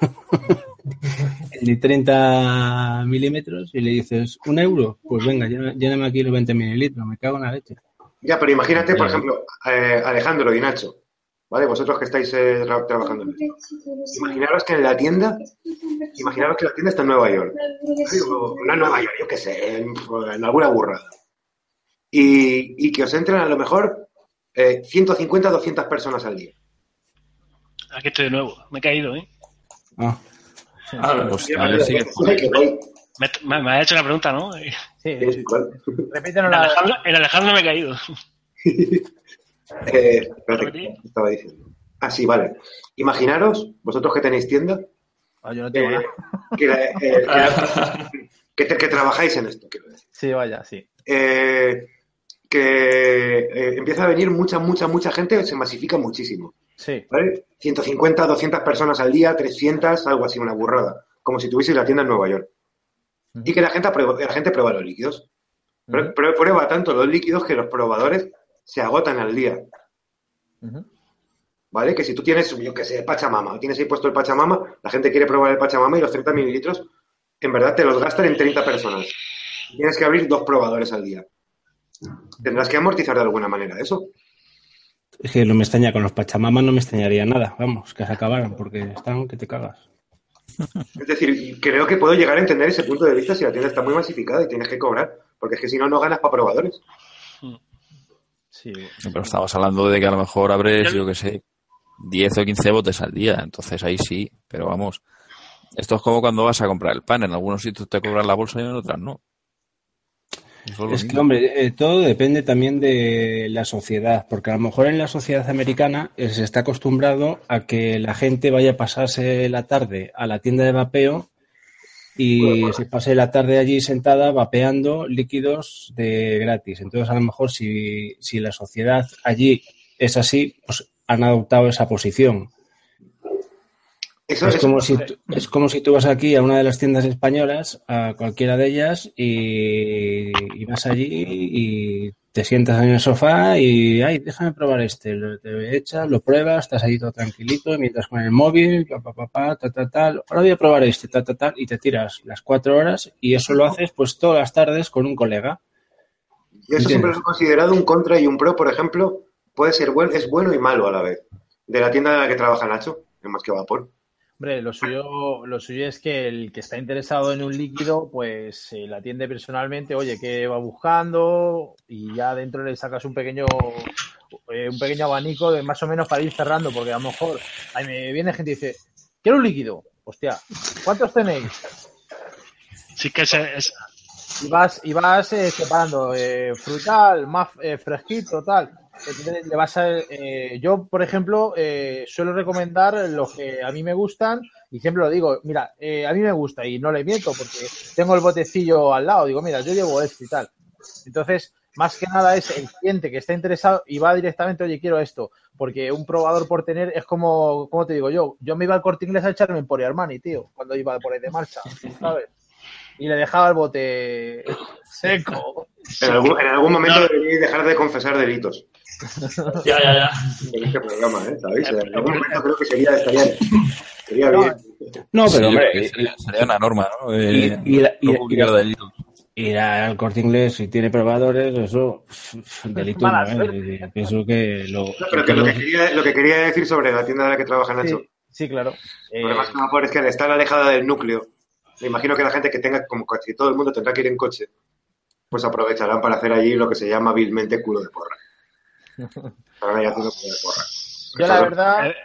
el de 30 milímetros y le dices un euro pues venga lléname aquí los 20 mililitros me cago en la leche Ya, pero imagínate, por Ya. ejemplo, eh, Alejandro y Nacho, ¿vale? Vosotros que estáis eh, tra- trabajando. en esto. Imaginaros que en la tienda, imaginaros que la tienda está en Nueva York. No en Nueva York, yo qué sé, en, en alguna burrada. Y, y que os entren a lo mejor eh, 150, 200 personas al día. Aquí estoy de nuevo. Me he caído, ¿eh? Ah, Ah, Pues a ver si Me, me, me has hecho una pregunta, ¿no? Sí, En la... Alejandro, en Alejandro me he caído. Eh, espérate, ¿qué estaba diciendo? Ah, sí, vale. Imaginaros, vosotros que tenéis tienda, Ah, yo no tengo eh, nada. que, eh, que- que- que trabajáis en esto, quiero decir. Sí, vaya, sí. eh, que eh, empieza a venir mucha, mucha, mucha gente, se masifica muchísimo. Sí. ¿vale? 150, 200 personas al día, 300, algo así, una burrada. Como si tuvieseis la tienda en Nueva York. Y que la gente, aprueba- la gente prueba los líquidos. Pero, prueba tanto los líquidos que los probadores se agotan al día. ¿Vale? Que si tú tienes, yo qué sé, Pachamama, tienes ahí puesto el Pachamama, la gente quiere probar el Pachamama y los 30 mililitros, en verdad te los gastan en 30 personas. Tienes que abrir dos probadores al día. Tendrás que amortizar de alguna manera eso. es que no me extraña con los pachamamas no me extrañaría nada vamos que se acabaran porque están que te cagas Es decir, creo que puedo llegar a entender ese punto de vista si la tienda está muy masificada y tienes que cobrar, porque es que si no, no ganas para probadores. Sí. Pero estamos hablando de que a lo mejor abres, Yo- que sé, 10 o 15 botes al día. Entonces ahí sí, pero vamos. Esto es como cuando vas a comprar el pan. En algunos sitios te cobran la bolsa y en otras no. Es que, hombre, eh, todo depende también de la sociedad, porque a lo mejor en la sociedad americana eh, se está acostumbrado a que la gente vaya a pasarse la tarde a la tienda de vapeo y se pase la tarde allí sentada vapeando líquidos de gratis. Entonces, a lo mejor si, si la sociedad allí es así, pues han adoptado esa posición. Eso Es es como, si, tú- es como si tú vas aquí a una de las tiendas españolas, a cualquiera de ellas, y, y vas allí y te sientas en el sofá y, ay, déjame probar este. Lo, te echas, lo pruebas, estás ahí todo tranquilito, mientras con el móvil, pa, pa, pa, pa, ta, ta, tal. Ahora voy a probar este, ta, ta, tal, y te tiras las cuatro horas y eso lo haces pues todas las tardes con un colega. Yo eso siempre lo he considerado un contra y un pro, por ejemplo, puede ser bueno, es bueno y malo a la vez. De la tienda en la que trabaja Nacho, en más que vapor. Hombre, lo suyo, lo suyo es que el que está interesado en un líquido, pues eh, la atiende personalmente, oye, ¿qué va buscando? Y ya dentro le sacas un pequeño eh, un pequeño abanico de más o menos para ir cerrando, porque a lo mejor ahí me viene gente y dice, quiero un líquido. Hostia, ¿cuántos tenéis? Sí que ese- es, Y vas, y vas eh, separando eh, frutal, más eh, fresquito, tal. Entonces, le vas a, eh, yo, por ejemplo, eh, suelo recomendar los que a mí me gustan y siempre lo digo, mira, eh, a mí me gusta y no le miento porque tengo el botecillo al lado, digo, mira, yo llevo esto y tal. Entonces, más que nada es el cliente que está interesado y va directamente, oye, quiero esto, porque un probador por tener es como, como te digo yo, yo me iba al corte inglés a echarme en Pori Armani, tío, cuando iba por ahí de marcha, ¿sabes? Y le dejaba el bote seco. En algún, en algún momento No. deberíais dejar de confesar delitos Ya, ya, ya. en este programa, ¿eh? ¿Sabéis? En algún momento creo que sería, estaría, sería bien. No, Sí, pero creo hombre, sería, sería una norma, ¿no? y- Eh, y- y- no y- delitos. ir al corte inglés si tiene probadores, eso, delito Mala no es. Yo Pienso que lo, No, pero que lo, que quería, lo que quería decir sobre la tienda en la que trabaja Nacho, Sí, sí, claro. Eh, Lo más que es que al estar alejada del núcleo, me imagino que la gente que tenga, como casi todo el mundo tendrá que ir en coche, pues aprovecharán para hacer allí lo que se llama vilmente culo de porra. De porra. yo la verdad... eh,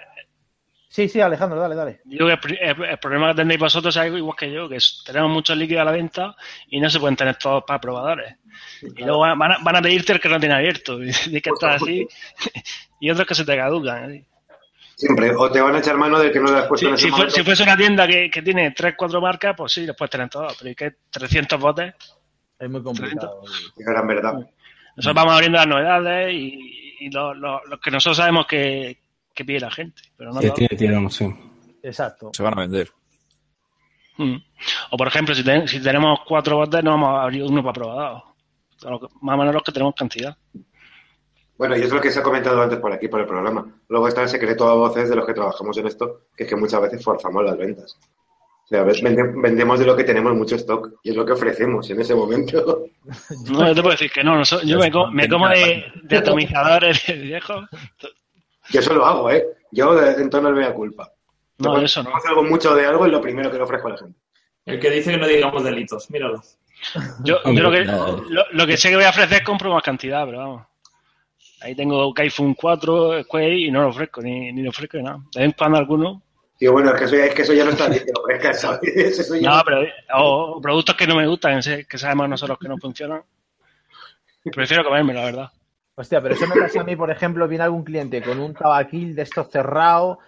Sí, sí, Alejandro, dale, dale. yo creo que el, problema que tenéis vosotros es algo igual que yo, que es- tenemos muchos líquidos a la venta y no se pueden tener todos para probadores. Y luego van a, van a pedirte el que no tiene abierto, y que estar así, y otros que se te caducan. ¿eh? Siempre, o te van a echar mano del que no le has puesto Si, en ese si, fue- si fuese una tienda que, que tiene 3, 4 marcas, pues sí, los puedes tener todos, pero es que 300 botes. Es muy complicado. Era en verdad. Nosotros vamos abriendo las novedades y, y lo, lo- lo que nosotros sabemos que, que pide la gente, pero no tiene tirón, sí. Exacto. Se van a vender. Mm. O por ejemplo, si, ten- si tenemos cuatro botes, no vamos a abrir uno para que- Más o menos los que tenemos cantidad. Bueno, y es lo que se ha comentado antes por aquí, por el programa. Luego está el secreto a voces de los que trabajamos en esto, que es que muchas veces forzamos las ventas. O sea, vendemos de lo que tenemos mucho stock y es lo que ofrecemos en ese momento. No, yo te puedo decir que no. yo me, co- me como de, de atomizadores de viejos. Yo eso lo hago, ¿eh? Yo en tono el mea culpa. No, eso no. hago algo mucho de algo es lo primero que le ofrezco a la gente. El que dice que no digamos delitos, míralo. Yo, Hombre, yo lo, que, no. lo, lo que sé que voy a ofrecer es compro más cantidad, pero vamos. Ahí tengo Kaifun 4, Quay y no lo ofrezco, ni, ni lo ofrezco ni nada. De vez en cuando alguno. Tío, bueno, es que eso ya, es que eso ya no está bien que lo ofrezcas, ¿sabes? Eso ya No, pero o, o productos que no me gustan, que sabemos nosotros que no funcionan. Prefiero comerme, la verdad. Hostia, pero eso me pasa a mí, por ejemplo, viene algún cliente con un tabaquil de estos cerrado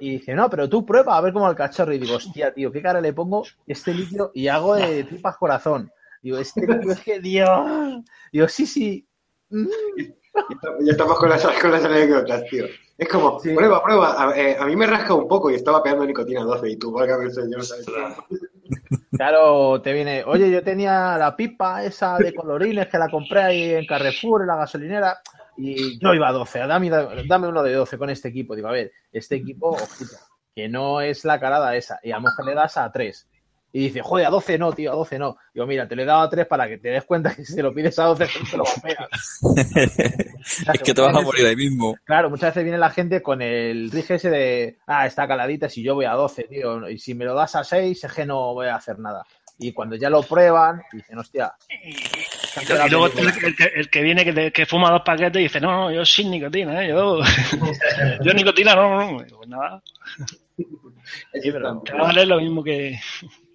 y dice, no, pero tú prueba a ver cómo al cachorro. Y digo, hostia, tío, ¿qué cara le pongo este líquido? Y hago de tripas corazón. Digo, este líquido es que, Dios. Digo, sí, sí. Mm. Ya estamos con las, con las anécdotas, tío. Es como, Sí. prueba, prueba. A, eh, a mí me rasca un poco y estaba pegando nicotina 12 y tú, válgame el señor, ¿sabes? Claro, te viene, oye, yo tenía la pipa esa de colorines que la compré ahí en Carrefour, en la gasolinera, y yo iba a 12, dame, dame uno de 12 con este equipo. Digo, a ver, este equipo, ojito, que no es la carada esa, y a lo mejor le das a 3. Y dice, joder, a 12 no, tío, a 12 no. Digo, mira, te le he dado a 3 para que te des cuenta que si te lo pides a 12, te lo vapeas. es que te vas a morir ahí mismo. Claro, muchas veces viene la gente con el rige ese de, ah, está caladita si yo voy a 12, tío, y si me lo das a 6 es que no voy a hacer nada. Y cuando ya lo prueban, dicen, hostia. Y luego el, el que, el que viene que, te- que fuma dos paquetes y dice, no, no, yo sin nicotina, ¿eh? yo, yo nicotina, no, no, no. Pues nada, Sí, pero- te va a valer lo mismo que...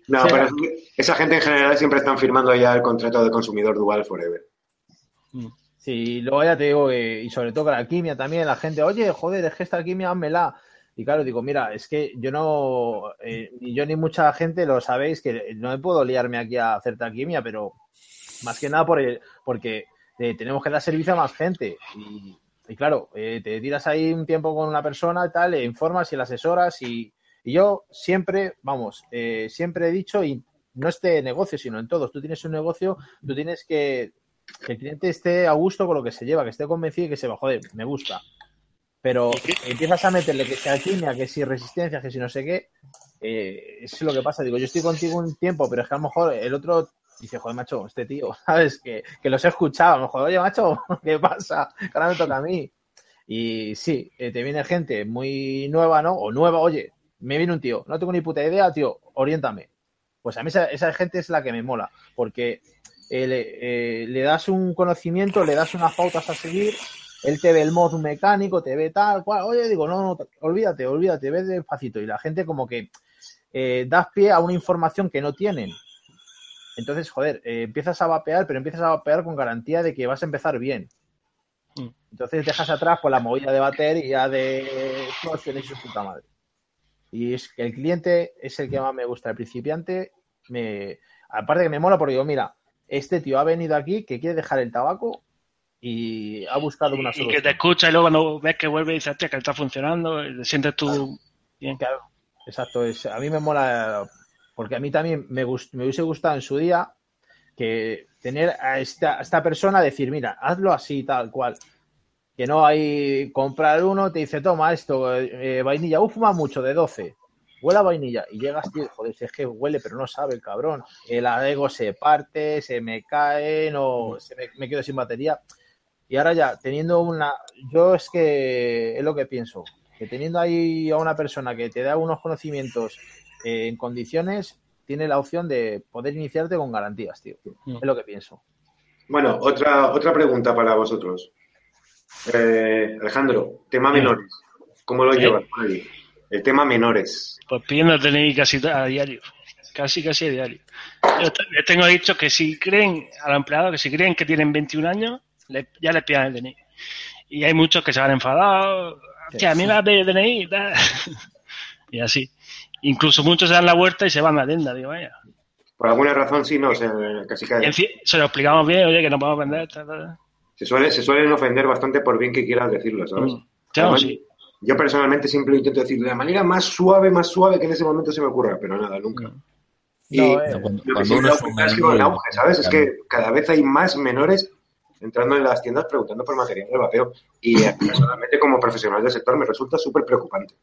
No, pero esa gente en general siempre están firmando ya el contrato de consumidor dual forever. Sí, luego ya te digo, que- y sobre todo con la alquimia también, la gente, oye, joder, es que esta alquimia, házmela. Y claro, digo, mira, es que yo no, eh, ni yo ni mucha gente lo sabéis, que no me puedo liarme aquí a hacerte alquimia, pero más que nada por el- porque eh, tenemos que dar servicio a más gente. Y, y claro, eh, te tiras ahí un tiempo con una persona y tal, le informas y la asesoras y, y yo siempre, vamos, eh, siempre he dicho, y no este negocio, sino en todos, tú tienes un negocio, tú tienes que que el cliente esté a gusto con lo que se lleva, que esté convencido y que se va, joder, me gusta. Pero empiezas a meterle que sea alquimia, que si resistencia, que si no sé qué, eh, es lo que pasa. Digo, yo estoy contigo un tiempo, pero es que a lo mejor el otro dice, joder, macho, este tío, ¿sabes? Que, que los he escuchado, a lo mejor, oye, macho, ¿qué pasa? Que ahora me toca a mí. Y sí, eh, te viene gente muy nueva, ¿no? O nueva, oye, me viene un tío, no tengo ni puta idea, tío, oriéntame. Pues a mí esa, esa gente es la que me mola, porque eh, le, eh, le das un conocimiento, le das unas pautas a seguir, él te ve el mod mecánico, te ve tal cual, oye, digo, no, no, olvídate, olvídate, ve despacito. Y la gente como que eh, das pie a una información que no tienen. Entonces, joder, empiezas a vapear, pero empiezas a vapear con garantía de que vas a empezar bien. Mm. Entonces dejas atrás por la movida de batería, de explosiones y su puta madre. Y es que el cliente es el que más me gusta. El principiante, me aparte que me mola porque digo, mira, este tío ha venido aquí que quiere dejar el tabaco y ha buscado una Y solución. que te escucha y luego cuando ves que vuelve dices, hostia, que está funcionando, y te sientes tú bien. Claro, exacto. Es, a mí me mola porque a mí también me, gust- me hubiese gustado en su día que tener a esta, a esta persona decir, mira, hazlo así, tal cual. Que no hay comprar uno, te dice, toma esto, eh, vainilla, uf, fuma mucho, de 12. Huele a vainilla. Y llegas, tío, joder, si es que huele, pero no sabe el cabrón. El ego se parte, se me cae, no, se me, me quedo sin batería. Y ahora ya, teniendo una. Yo es que es lo que pienso. Que teniendo ahí a una persona que te da unos conocimientos eh, en condiciones, tiene la opción de poder iniciarte con garantías, tío. Mm. Es lo que pienso. Bueno, otra, otra pregunta para vosotros. Eh, Alejandro, tema Sí. menores. ¿Cómo lo Sí. llevas? El tema menores. Pues pidiendo el DNI casi a diario. Casi, casi a diario. Yo les tengo dicho que si creen, a los empleados, que si creen que tienen 21 años, le- ya les pidan el DNI. Y hay muchos que se van enfadados. A mí me va a pedir el DNI y así. Incluso muchos se dan la vuelta y se van a la tienda. Digo, vaya. Por alguna razón, sí, no, se, casi cae. en fin, se lo explicamos bien, oye, que no podemos vender. tal, tal. Se, suele, se suelen ofender bastante por bien que quieras decirlo, ¿sabes? Mm. Claro, Además, sí. Yo personalmente siempre lo intento decir de la manera más suave, más suave que en ese momento se me ocurra, pero nada, nunca. Mm. Y No, eh, Cuando, lo que siempre es menor, el auge, ¿sabes? Es que cada vez hay más menores entrando en las tiendas preguntando por material de vapeo. Y eh, personalmente, como profesional del sector, me resulta súper preocupante.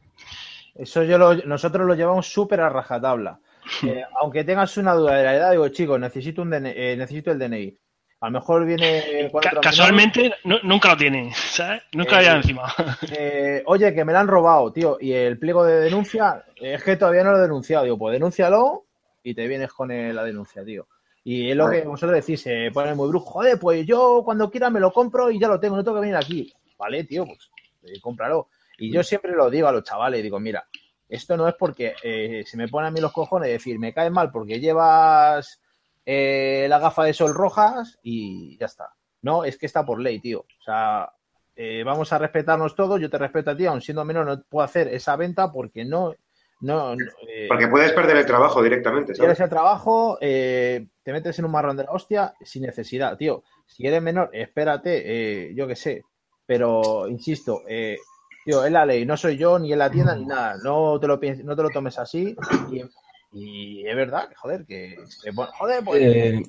Eso yo lo- nosotros lo llevamos súper a rajatabla. Eh, aunque tengas una duda de la edad, digo, chicos, necesito, un DNI, eh, necesito el DNI. A lo mejor viene Ca- casualmente nu- nunca lo tienen, ¿sabes? Nunca Eh, lo llevan encima. Eh, oye, que me la han robado, tío. Y el pliego de denuncia, es que todavía no lo he denunciado. Digo, pues denúncialo y te vienes con la denuncia, tío. Y es lo que vosotros decís, se pone muy brujo. Joder, pues yo cuando quiera me lo compro y ya lo tengo, no tengo que venir aquí. Vale, tío, pues eh, cómpralo. Y yo siempre lo digo a los chavales, digo, mira, esto no es porque eh, se me pone a mí los cojones decir, me cae mal porque llevas eh, la gafa de sol rojas y ya está. No, es que está por ley, tío. O sea, eh, vamos a respetarnos todos, yo te respeto a ti, aun siendo menor no puedo hacer esa venta porque no, no, no, eh, Porque puedes perder el trabajo directamente, quieres ¿sabes? el trabajo, eh, te metes en un marrón de la hostia sin necesidad, tío. Si eres menor, espérate, yo qué sé. Pero, insisto, eh, tío, es la ley, no soy yo, ni en la tienda, ni nada. No te lo, no te lo tomes así. Y, y es verdad, joder, que, bueno, joder, pues, Eh,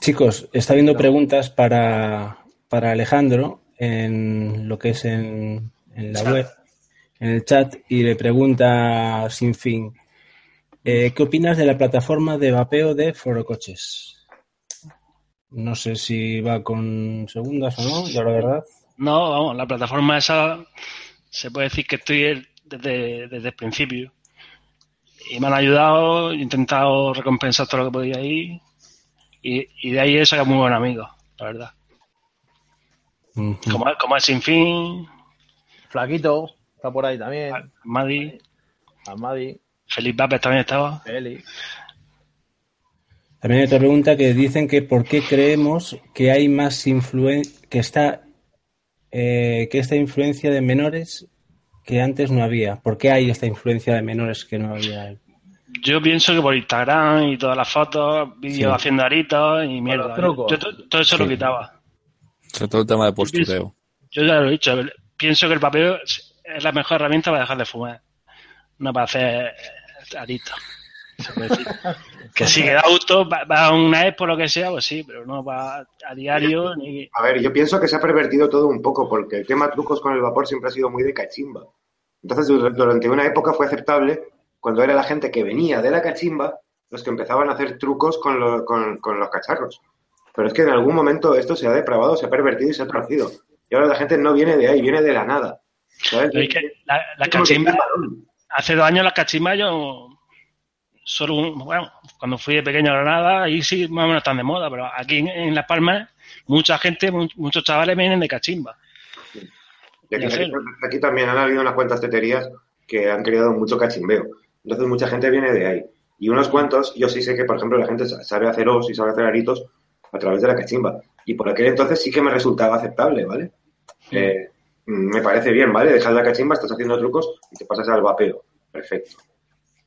chicos, está viendo preguntas para, para Alejandro en lo que es en, en la web, en el chat, y le pregunta sin fin, eh, ¿qué opinas de la plataforma de vapeo de Forocoches? No sé si va con segundas o no, yo la verdad. No, vamos, la plataforma esa se puede decir que estoy desde, desde el principio. Y me han ayudado, he intentado recompensar todo lo que podía ir y, y de ahí he sacado muy buen amigo, la verdad. Ujú. Como, como el Sinfín, Flaquito, está por ahí también. Madi, Amadi, Felipe Vázquez también estaba. Eli. También hay otra pregunta que dicen que por qué creemos que hay más influencia, que está, eh, que esta influencia de menores que antes no había. ¿Por qué hay esta influencia de menores que no había? Yo pienso que por Instagram y todas las fotos, vídeos Sí. haciendo aritos y mierda. Yo to- todo eso lo quitaba. Sobre todo el tema de postureo. Yo ya lo he dicho, pienso que el papel es es la mejor herramienta para dejar de fumar, no para hacer aritos. que sí, que da gusto, va, va a una expo lo que sea, pues sí, pero no va a diario ni... A ver, yo pienso que se ha pervertido todo un poco, porque el tema trucos con el vapor siempre ha sido muy de cachimba. Entonces, dur- durante una época fue aceptable cuando era la gente que venía de la cachimba los que empezaban a hacer trucos con, lo- con, con los cacharros. Pero es que en algún momento esto se ha depravado, se ha pervertido y se ha torcido. Y ahora la gente no viene de ahí, viene de la nada. ¿sabes? Pero es que la, cachimba, hace dos años la cachimba yo solo un- bueno, cuando fui de pequeño a Granada, ahí sí más o menos están de moda, pero aquí en, en Las Palmas mucha gente, mu- muchos chavales vienen de cachimba. Y aquí, también han habido unas cuantas teterías que han creado mucho cachimbeo. Entonces mucha gente viene de ahí. Y unos cuantos, yo sí sé que, por ejemplo, la gente sa- sabe hacer os y sabe hacer aritos a través de la cachimba. Y por aquel entonces sí que me resultaba aceptable, ¿vale? Eh, mm, me parece bien, ¿vale? Dejas la cachimba, estás haciendo trucos y te pasas al vapeo. Perfecto.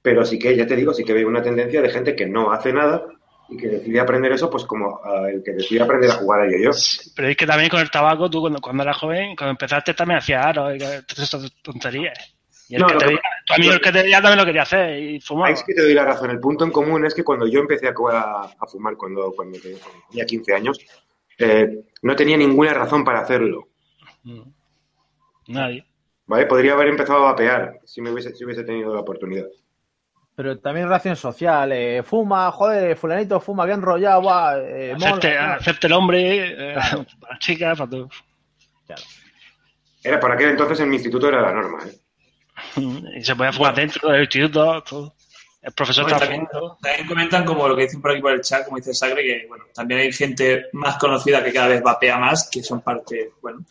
Pero sí que, ya te digo, sí que veo una tendencia de gente que no hace nada y que decide aprender eso, pues como ah, el que decide aprender a jugar a yo-yo. Pero es que también con el tabaco, tú cuando, cuando eras joven, cuando empezaste también hacías aros y todas esas tonterías. Y el No, que te que- veía, tu amigo el que te veía también lo quería hacer y fumaba. Es que te doy la razón. El punto en común es que cuando yo empecé a, a- a fumar cuando, cuando tenía 15 años, eh, no tenía ninguna razón para hacerlo. Mm. Nadie. ¿Vale? Podría haber empezado a vapear si, me hubiese, si hubiese tenido la oportunidad. Pero también relación social. eh, fuma, joder, fulanito fuma, bien enrollado, buah, eh, hacerte el hombre, eh, para chicas, para todo. Era por aquel entonces en mi instituto era la norma. ¿eh? Y se podía fumar dentro del instituto, todo. El profesor Bueno, también, también comentan como lo que dicen por aquí por el chat, como dice Sagre, que bueno, también hay gente más conocida que cada vez vapea más, que son parte, bueno,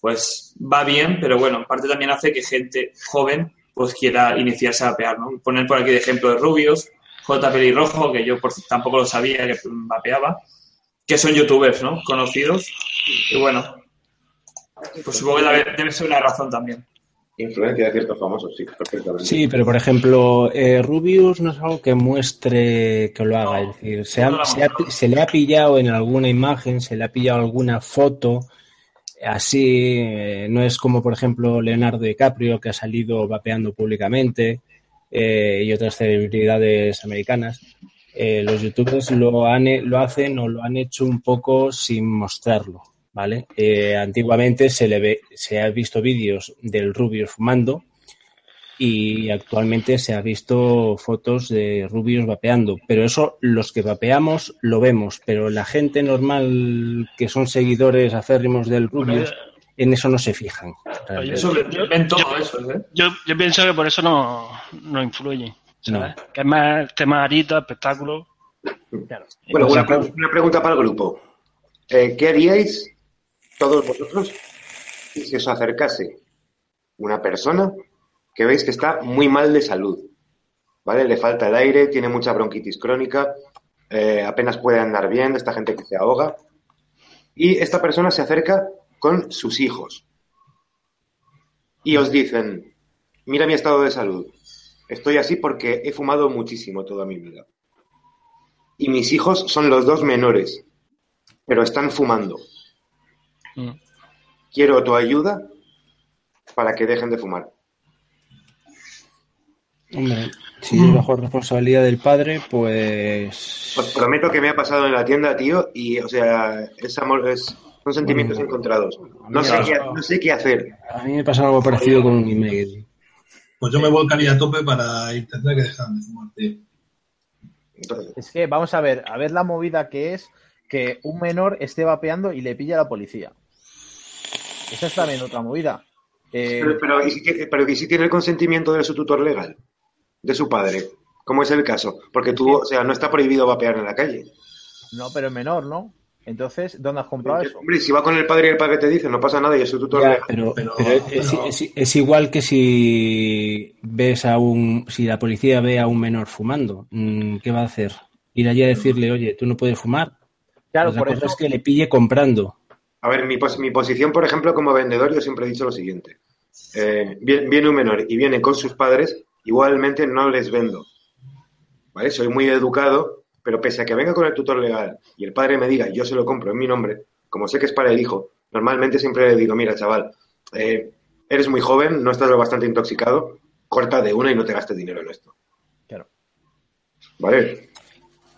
pues va bien, pero bueno, en parte también hace que gente joven pues quiera iniciarse a vapear, ¿no? Poner por aquí de ejemplo de Rubios, J. Pelirrojo, que yo por- tampoco lo sabía que vapeaba, que son youtubers, ¿no? Conocidos. Y bueno, pues supongo que debe, debe ser una razón también. Influencia de ciertos famosos, sí, perfectamente. Sí, pero por ejemplo, eh, Rubius no es algo que muestre que lo haga. No, es decir, se, ha- no se le ha pillado en alguna imagen, se le ha pillado alguna foto. Así, eh, no es como, por ejemplo, Leonardo DiCaprio, que ha salido vapeando públicamente, eh, y otras celebridades americanas. Eh, los youtubers lo, han, lo hacen o lo han hecho un poco sin mostrarlo, ¿vale? Antiguamente se le ve, se ha visto vídeos del Rubius fumando y actualmente se ha visto fotos de Rubius vapeando, pero eso los que vapeamos lo vemos, pero la gente normal que son seguidores acérrimos del Rubius en eso no se fijan. realmente. Eso yo- ven todo yo- eso, ¿eh? Yo, yo pienso que por eso no, no influye. ¿sabes? No. Que es más tema arito, espectáculo. Bueno, una, pre- una pregunta para el grupo. Eh, ¿Qué haríais todos vosotros si se os acercase una persona que veis que está muy mal de salud? ¿Vale? Le falta el aire, tiene mucha bronquitis crónica, eh, apenas puede andar bien, esta gente que se ahoga. Y esta persona se acerca con sus hijos. Y os dicen, mira mi estado de salud. Estoy así porque he fumado muchísimo toda mi vida y mis hijos son los dos menores, pero están fumando. Mm. Quiero tu ayuda para que dejen de fumar. Hombre, si es bajo responsabilidad del padre, pues... Os prometo que me ha pasado en la tienda, tío, y, o sea, es amor, es, son sentimientos Bueno, encontrados. a No sé, qué, ha- no sé qué hacer. A mí me pasa algo parecido con un email. Pues yo me volcaría a tope para intentar que dejaran de fumar, tío. Entonces, Es que vamos a ver, a ver la movida que es que un menor esté vapeando y le pilla a la policía. Esa es también otra movida. Eh, pero, pero, ¿y si, tiene- pero ¿y si tiene el consentimiento de su tutor legal? De su padre. ¿Cómo es el caso? Porque tú, o sea, no está prohibido vapear en la calle. No, pero es menor, ¿no? Entonces, ¿dónde has comprado eso? Hombre, si va con el padre y el padre te dice, no pasa nada y es su tutor Ya, pero, pero- pero es, pero- es- es igual que si ves a un, si la policía ve a un menor fumando, mm, ¿qué va a hacer? Ir allí a decirle, oye, tú no puedes fumar. Claro, Otra por eso. es que le pille comprando. A ver, mi, pos- mi posición, por ejemplo, como vendedor, yo siempre he dicho lo siguiente. Eh, vie- viene un menor y viene con sus padres, igualmente no les vendo. ¿Vale? Soy muy educado, pero pese a que venga con el tutor legal y el padre me diga, yo se lo compro en mi nombre, como sé que es para el hijo, normalmente siempre le digo, mira, chaval, eh, eres muy joven, no estás lo bastante intoxicado, corta de una y no te gastes dinero en esto. Claro. ¿Vale?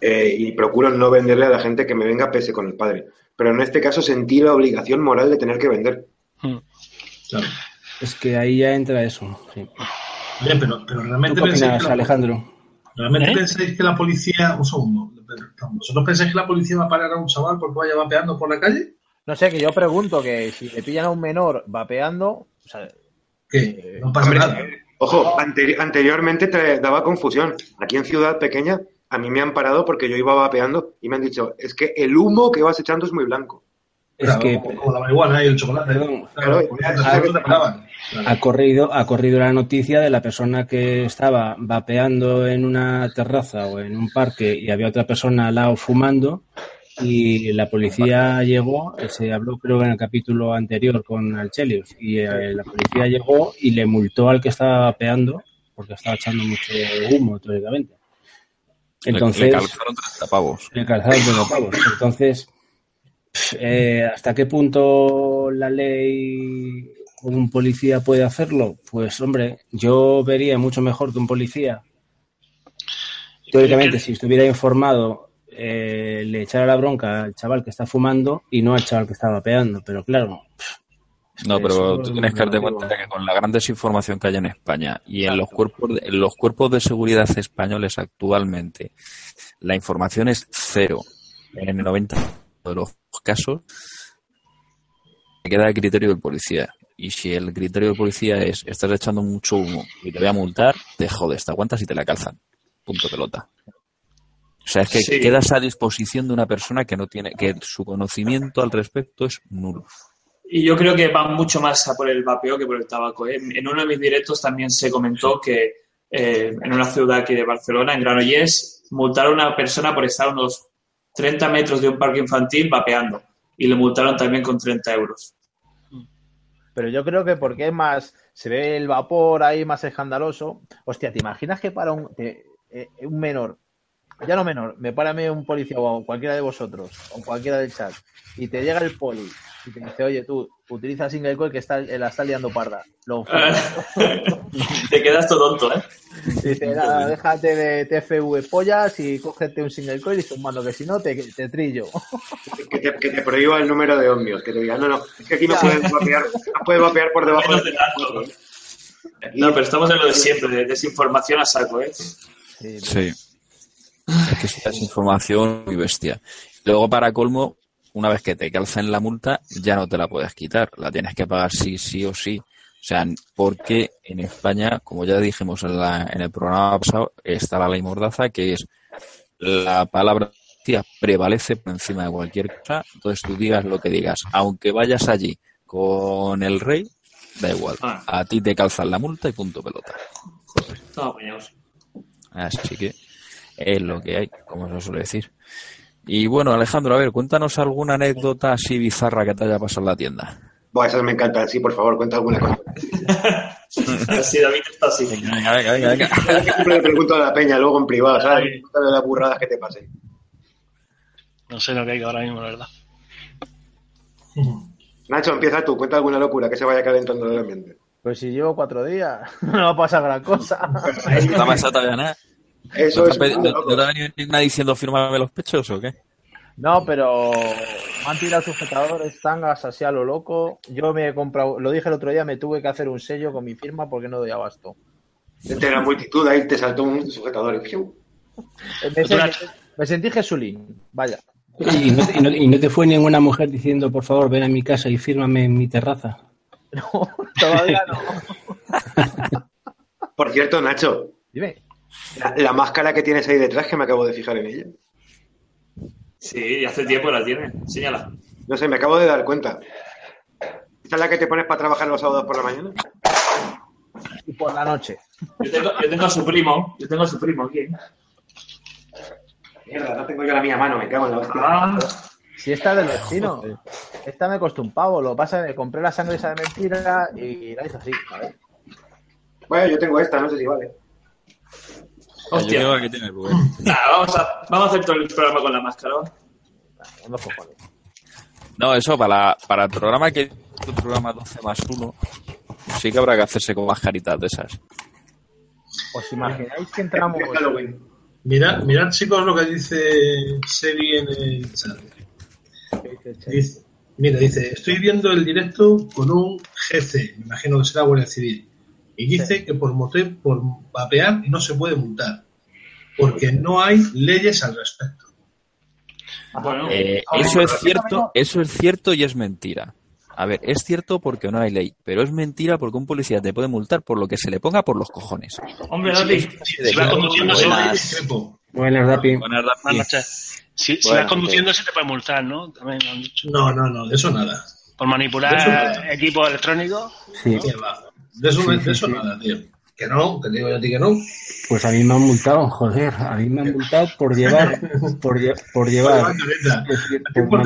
Eh, y procuro no venderle a la gente que me venga pese con el padre. Pero en este caso sentí la obligación moral de tener que vender. Claro. Es que ahí ya entra eso. sí. Oye, pero, pero ¿Tú realmente pensáis que la- Alejandro? ¿Realmente ¿Eh? pensáis que la policía... Un segundo. ¿Vosotros pensáis que la policía va a parar a un chaval porque vaya vapeando por la calle? No sé, que yo pregunto que si le pillan a un menor vapeando, o sea, ¿Qué? No pasa Hombre, nada. Ojo, anteri- anteriormente te daba confusión. Aquí en Ciudad Pequeña a mí me han parado porque yo iba vapeando y me han dicho, es que el humo que vas echando es muy blanco. Es Claro, que como, la marihuana y el chocolate. Perdón. Claro, Claro, ha corrido, ha corrido la noticia de la persona que estaba vapeando en una terraza o en un parque y había otra persona al lado fumando y la policía llegó, se habló creo en el capítulo anterior con Alchelius y eh, la policía llegó y le multó al que estaba vapeando porque estaba echando mucho humo teóricamente. Le- Entonces, le calzaron 30 pavos. calzado de los pavos. Entonces, eh, ¿hasta qué punto la ley o un policía puede hacerlo? Pues, hombre, yo vería mucho mejor que un policía. Teóricamente, si estuviera informado, eh, le echara la bronca al chaval que está fumando y no al chaval que está vapeando. Pero claro, No, pero tú tienes que darte cuenta que con la gran desinformación que hay en España y en los cuerpos de, en los cuerpos de seguridad españoles actualmente, la información es cero. En el 90 de los casos queda el criterio del policía. Y si el criterio del policía es estás echando mucho humo y te voy a multar, te jodes, te aguantas y te la calzan. Punto pelota. O sea, es que Sí. quedas a disposición de una persona que no tiene, que su conocimiento al respecto es nulo. Y yo creo que va mucho más a por el vapeo que por el tabaco. ¿eh? En uno de mis directos también se comentó que eh, en una ciudad aquí de Barcelona, en Granollers, multaron a una persona por estar unos 30 metros de un parque infantil vapeando. Y le multaron también con 30 euros. pero yo creo que porque más, se ve el vapor ahí más escandaloso. Hostia, ¿te imaginas que para un, eh, un menor, ya no menor, me para a mí un policía o cualquiera de vosotros, o cualquiera del chat, y te llega el poli y te dice, oye, tú, utiliza single coil que está, eh, la está liando parda. Lo Te quedas todo tonto, ¿eh? Dice, nada, déjate de TFV pollas y cógete un single coil y sumando, que si no te, te trillo. Que te, que te prohíba el número de ohmios, que te diga, no, no, es que aquí no puedes vapear, no puedes vapear por debajo Menos de tanto. No, pero estamos en lo de siempre, de desinformación a saco, ¿eh? Sí, Sí. Es que es una desinformación muy bestia. Luego, para colmo, una vez que te calzan la multa, ya no te la puedes quitar. La tienes que pagar sí, sí o sí. O sea, porque en España, como ya dijimos en, la- en el programa pasado, está la ley Mordaza, que es la palabra prevalece por encima de cualquier cosa. Entonces tú digas lo que digas. Aunque vayas allí con el rey, da igual. Ah. A ti te calzan la multa y punto pelota. Así que es lo que hay, como se suele decir. Y bueno, Alejandro, a ver, cuéntanos alguna anécdota así bizarra que te haya pasado en la tienda. Buah, esas me encantan, sí, por favor, cuenta alguna cosa. Así David está así. Venga, venga, venga, venga, siempre le pregunto a la peña, luego en privado, ¿sabes? Ay. Cuéntale las burradas que te pasen. No sé lo que hay ahora mismo, la verdad. Nacho, empieza tú, cuenta alguna locura que se vaya calentando el ambiente. Pues si llevo cuatro días, no va a pasar gran cosa. ¿No pasado todavía nada? Eso ¿No te, es no- no te ha venido diciendo fírmame los pechos o qué? No, pero me han tirado sujetadores, tangas así a lo loco. Yo me he comprado, lo dije el otro día, me tuve que hacer un sello con mi firma porque no doy abasto. Entre la multitud ahí te saltó un sujetador. Me, sentí, me sentí Jesulín, vaya. y no, te- y no- y no te fue ninguna mujer diciendo, por favor, ven a mi casa y fírmame en mi terraza. No, todavía no. Por cierto, Nacho, Dime. La, la máscara que tienes ahí detrás, que me acabo de fijar en ella. Sí, hace tiempo la tiene. Enséñala. No sé, me acabo de dar cuenta. ¿Esta es la que te pones para trabajar los sábados por la mañana? Y por la noche. Yo tengo, yo tengo a su primo. Yo tengo a su primo aquí. Mierda, no tengo yo la mía a mano, me cago en la hostia. Ah, Si esta es del vecino. Esta me costó un pavo. Lo que pasa es que compré la sangre esa de mentira y la hice así. A ver. Bueno, yo tengo esta, no sé si vale. Hostia. Yo que vamos a, vamos a hacer todo el programa con la máscara. No, eso para, para el programa que el programa 12 más 1, sí que habrá que hacerse con mascaritas de esas. ¿Os imagináis que entramos. Mirad, mirad, chicos, lo que dice Sebi en el chat. Dice, mira, dice, estoy viendo el directo con un GC, me imagino que será Guardia Civil, y dice que por mote- por vapear no se puede multar, porque no hay leyes al respecto. Bueno, Eh, eso es cierto, eso es cierto y es mentira. A ver, es cierto porque no hay ley, pero es mentira porque un policía te puede multar por lo que se le ponga por los cojones. hombre, David. Si vas conduciendo. Buenas, Dapi. Buenas Buenas noches. Si, vas conduciendo, se te puede multar, ¿no? También lo han dicho. No, no, no, de eso nada. Por manipular Eso nada. equipos electrónicos. Sí. De eso, de eso nada, tío. Que no, te digo yo a ti que no. pues a mí me han multado, joder. A mí me han multado por llevar, por, lle- por llevar. Por por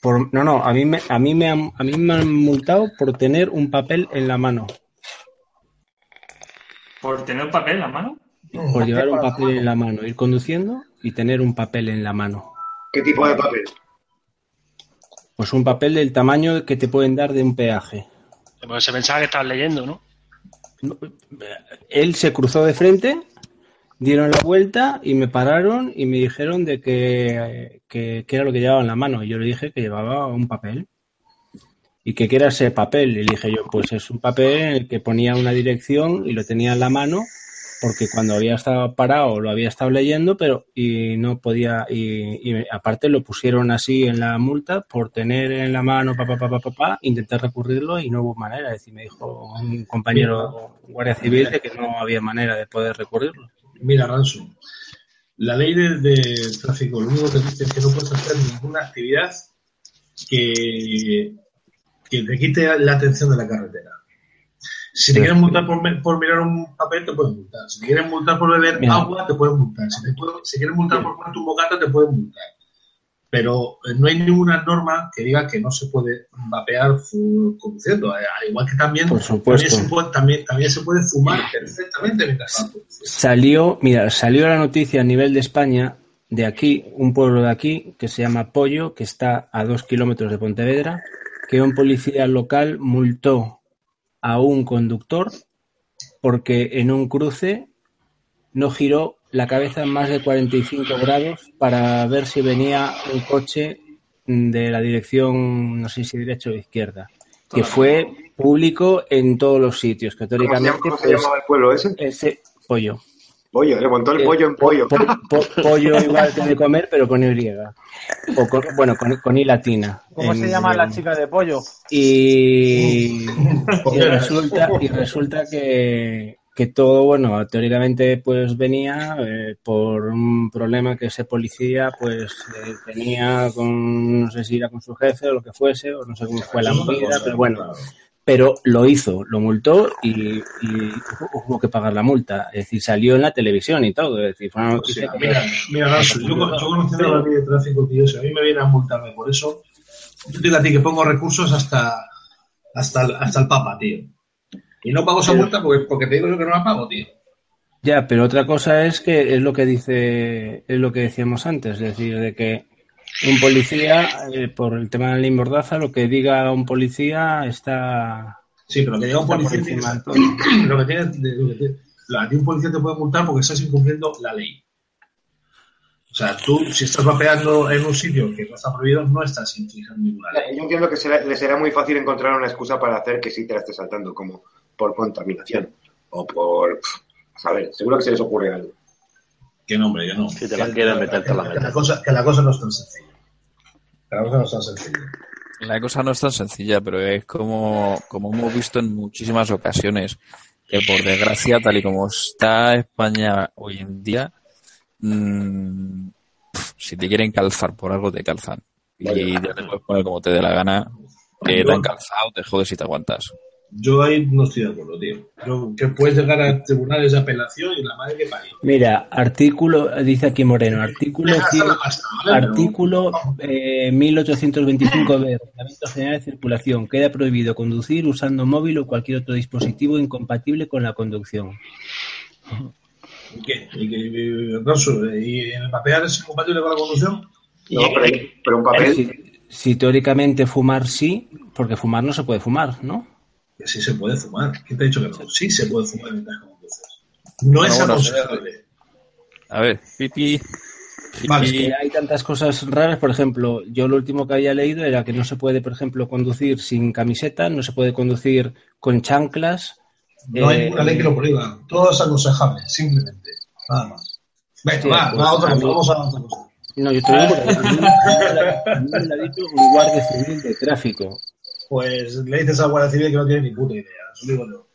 por- no, no, a mí me, a mí me han, a mí me han multado por tener un papel en la mano. Por tener un papel en la mano. Por llevar un papel en la mano, ir conduciendo y tener un papel en la mano. ¿Qué tipo de papel? Pues un papel del tamaño que te pueden dar de un peaje. Porque se pensaba que estabas leyendo, ¿no? Él se cruzó de frente, dieron la vuelta y me pararon y me dijeron de que, que, que era lo que llevaba en la mano. Y yo le dije que llevaba un papel. ¿Y que qué era ese papel? Y le dije yo, pues es un papel en el que ponía una dirección y lo tenía en la mano porque cuando había estado parado lo había estado leyendo, pero y no podía, y, y aparte lo pusieron así en la multa por tener en la mano, papá, papá, papá, intentar recurrirlo y no hubo manera. Es decir, me dijo un compañero guardia civil de que no había manera de poder recurrirlo. Mira, Ransom, la ley de, de tráfico lo único que dice es que no puedes hacer ninguna actividad que, que te quite la atención de la carretera. Si te quieren multar por, mirar un papel, te pueden multar. Si te quieren multar por beber agua, te pueden multar. Si te pueden- si quieren multar por comer tu bocata, te pueden multar. Pero eh, no hay ninguna norma que diga que no se puede vapear conduciendo. Al igual que también, Por supuesto. También, se puede, también, también se puede fumar perfectamente mientras. Salió, mira, salió la noticia a nivel de España, de aquí, un pueblo de aquí, que se llama Pollo, que está a dos kilómetros de Pontevedra, que un policía local multó a un conductor porque en un cruce no giró la cabeza en más de 45 grados para ver si venía un coche de la dirección, no sé si derecha o izquierda, que fue público en todos los sitios, que ¿Cómo se, llama, teóricamente cómo se pues, el pueblo ese? ese pollo. Pollo, le montó el Eh, pollo en po- pollo. po- po- pollo igual que de comer, pero con Y. O con, bueno, con, con I latina. ¿Cómo En- se llama la chica de pollo? Y, y resulta, y resulta que, que todo, bueno, teóricamente pues venía eh, por un problema que ese policía pues eh, tenía con, no sé si era con su jefe o lo que fuese, o no sé cómo fue la movida, pero bueno, pero lo hizo, lo multó y, y hubo que pagar la multa. Es decir, salió en la televisión y todo. Es decir, fue una O noticia sea, que- mira, mira, yo, yo conociendo la ley de tráfico, tío, si a mí me viene a multarme por eso, yo te digo a ti que pongo recursos hasta, hasta, el- hasta el Papa, tío. Y no pago esa multa porque, porque te digo yo que no la pago, tío. Ya, pero otra cosa es que es lo que dice, es lo que decíamos antes, es decir, de que un policía, eh, por el tema de la ley Mordaza, lo que diga un policía está, Sí, pero que diga un policía, encima de todo. lo que tiene, lo que tiene- lo- a ti un policía te puede multar porque estás incumpliendo la ley. O sea, tú, si estás vapeando en un sitio que no está prohibido, no estás infringiendo ninguna ley. Yo entiendo que será- le será muy fácil encontrar una excusa para hacer que sí te la esté saltando, como por contaminación o por... A ver, seguro que se les ocurre algo. Que no, hombre, yo no. Si te la quieren meter, te la que, la cosa, que la cosa no es tan sencilla. Que la cosa no es tan sencilla. La cosa no es tan sencilla, pero es como, como hemos visto en muchísimas ocasiones. que por desgracia, tal y como está España hoy en día, mm, si te quieren calzar por algo, te calzan. Y ya te puedes poner como te dé la gana, que te han calzado, te jodes y te aguantas. Yo ahí no estoy de acuerdo, tío. Yo, que puedes llegar a tribunales de apelación y la madre que parió. Mira, artículo, dice aquí Moreno, artículo, cien- pasta, ¿vale? artículo eh, 1825b, Reglamento General de Circulación. Queda prohibido conducir usando móvil o cualquier otro dispositivo incompatible con la conducción. ¿Y qué? ¿Y, qué? ¿Y el papel es incompatible con la conducción? No, pero, pero un papel. Si, si teóricamente fumar sí, porque fumar no se puede fumar, ¿no? Que sí se puede fumar. ¿Quién te ha dicho que no? Sí se puede fumar mientras conduces. No es Bueno, aconsejable. A ver, pipi. Vale. Que hay tantas cosas raras, por ejemplo, yo lo último que había leído era que no se puede, por ejemplo, conducir sin camiseta, no se puede conducir con chanclas. No hay eh, ninguna ley que lo prohíba. Todo es aconsejable, simplemente. Nada más. Venga, va, pues, va, otra a cosa. mí- Vamos a otra cosa. No, yo te lo digo porque a mí a mí me lo ha dicho un guardia civil de tráfico. Pues le dices a la Guardia Civil que no tiene ni puta idea. Eso digo yo.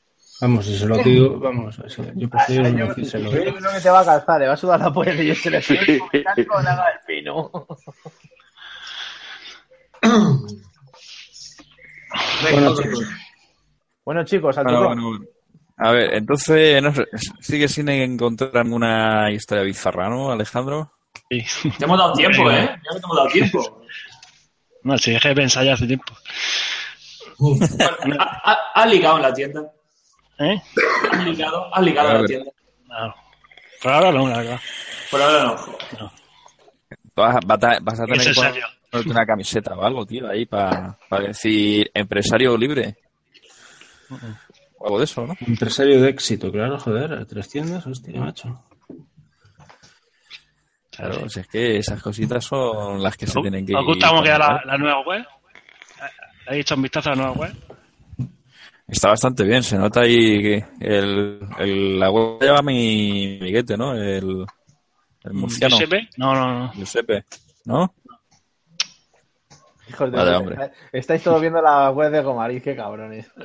Vamos, si se lo digo, vamos, así, yo prefiero no decírselo. Yo creo que te va a calzar, le va a sudar la polla que yo se le pino. Bueno, chicos. cosa. Bueno, chicos, al Bueno, turrón. bueno, bueno. A ver, entonces, no sigue sin encontrar ninguna historia bizarra, ¿no, Alejandro? Sí. Te hemos dado tiempo, ¿eh? Ya te hemos dado tiempo. No, si dejé de pensar ya hace tiempo. Bueno, ¿ha- ha- ¿Has ligado en la tienda? ¿Eh? ¿Has ligado? ¿Has ligado en la tienda? No. Por ahora no, la verdad. Por ahora no. Vas, vas a, vas a tener que ponerte una camiseta o algo, tío, ahí para decir empresario libre. O algo de eso, ¿no? Empresario de éxito, claro, joder, tres tiendas, hostia, macho. Claro, si es que esas cositas son las que se tienen que ¿Os gusta cómo queda la, la nueva web? ¿Habéis hecho un vistazo a la nueva web? Está bastante bien, se nota ahí que el, el- la web lleva mi miguete, ¿no? El, el murciano. ¿Giuseppe? No, no, no. Giuseppe, ¿no? Hijos de Vale, puta. hombre. Estáis todos viendo la web de Gomariz, qué cabrones.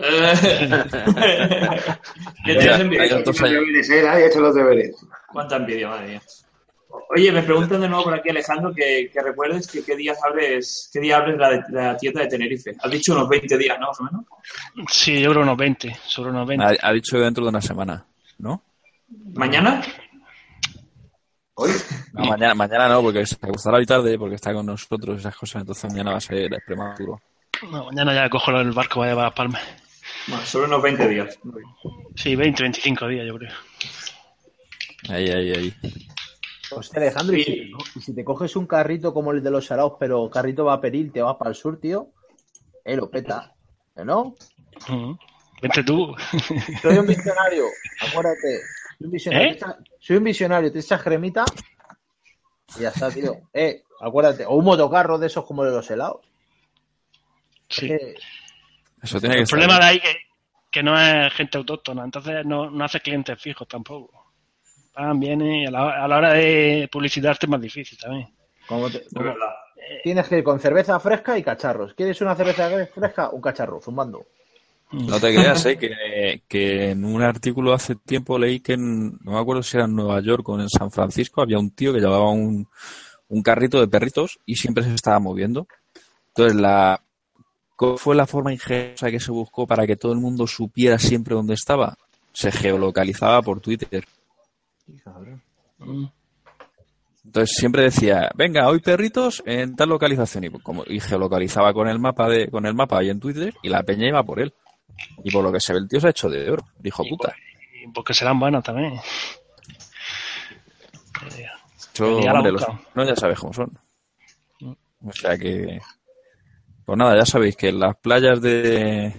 ¿Qué deberes, ¿eh? Nadie ha hecho los deberes. Cuánta envidia, madre mía. Oye, me preguntan de nuevo por aquí, Alejandro, que, que recuerdes que qué días abres, qué día abres la, de- la tienda de Tenerife. Has dicho unos 20 días, ¿no? Más o menos. Sí, yo creo unos 20. Sobre unos 20. Ha, ha dicho dentro de una semana, ¿no? ¿Mañana? Hoy. No, mañana, mañana no, porque se acostará hoy tarde, porque está con nosotros y esas cosas, entonces mañana va a ser prematuro. No, mañana ya cojo el barco vaya para Las Palmas. Bueno, sobre unos 20 días. Sí, 20, 25 días, yo creo. Ahí, ahí, ahí. Hostia, Alejandro, ¿y si, te co- y si te coges un carrito como el de los salados, pero carrito va a peril, te vas para el sur, tío, eh, lo peta. ¿Eh, ¿No? Ujú. Vente tú. Soy un visionario, acuérdate. Soy un visionario, ¿Eh? soy un visionario, te echas cremita y ya está, tío. Eh, acuérdate. O un motocarro de esos como el de los helados. Sí. Eh, Eso tiene que El estar problema bien. de ahí que, que no es gente autóctona, entonces no, no hace clientes fijos tampoco. Vienen y a la, a la hora de publicitarte es más difícil también. como te- De como- verdad. tienes que ir con cerveza fresca y cacharros. ¿Quieres una cerveza fresca? Un cacharro, zumbando. No te creas, ¿eh? que, que en un artículo hace tiempo leí que en, no me acuerdo si era en Nueva York o en San Francisco, había un tío que llevaba un, un carrito de perritos y siempre se estaba moviendo. Entonces, la, ¿cuál fue la forma ingeniosa que se buscó para que todo el mundo supiera siempre dónde estaba? Se geolocalizaba por Twitter. Mm. Entonces siempre decía, venga, hoy perritos en tal localización y, como, y geolocalizaba con el mapa de, con el mapa ahí en Twitter y la peña iba por él. Y por lo que se ve el tío se ha hecho de oro, dijo puta. Y porque serán buenos también. Hombre, los busca. no ya sabes cómo son. O sea que, pues nada, ya sabéis que en las playas de,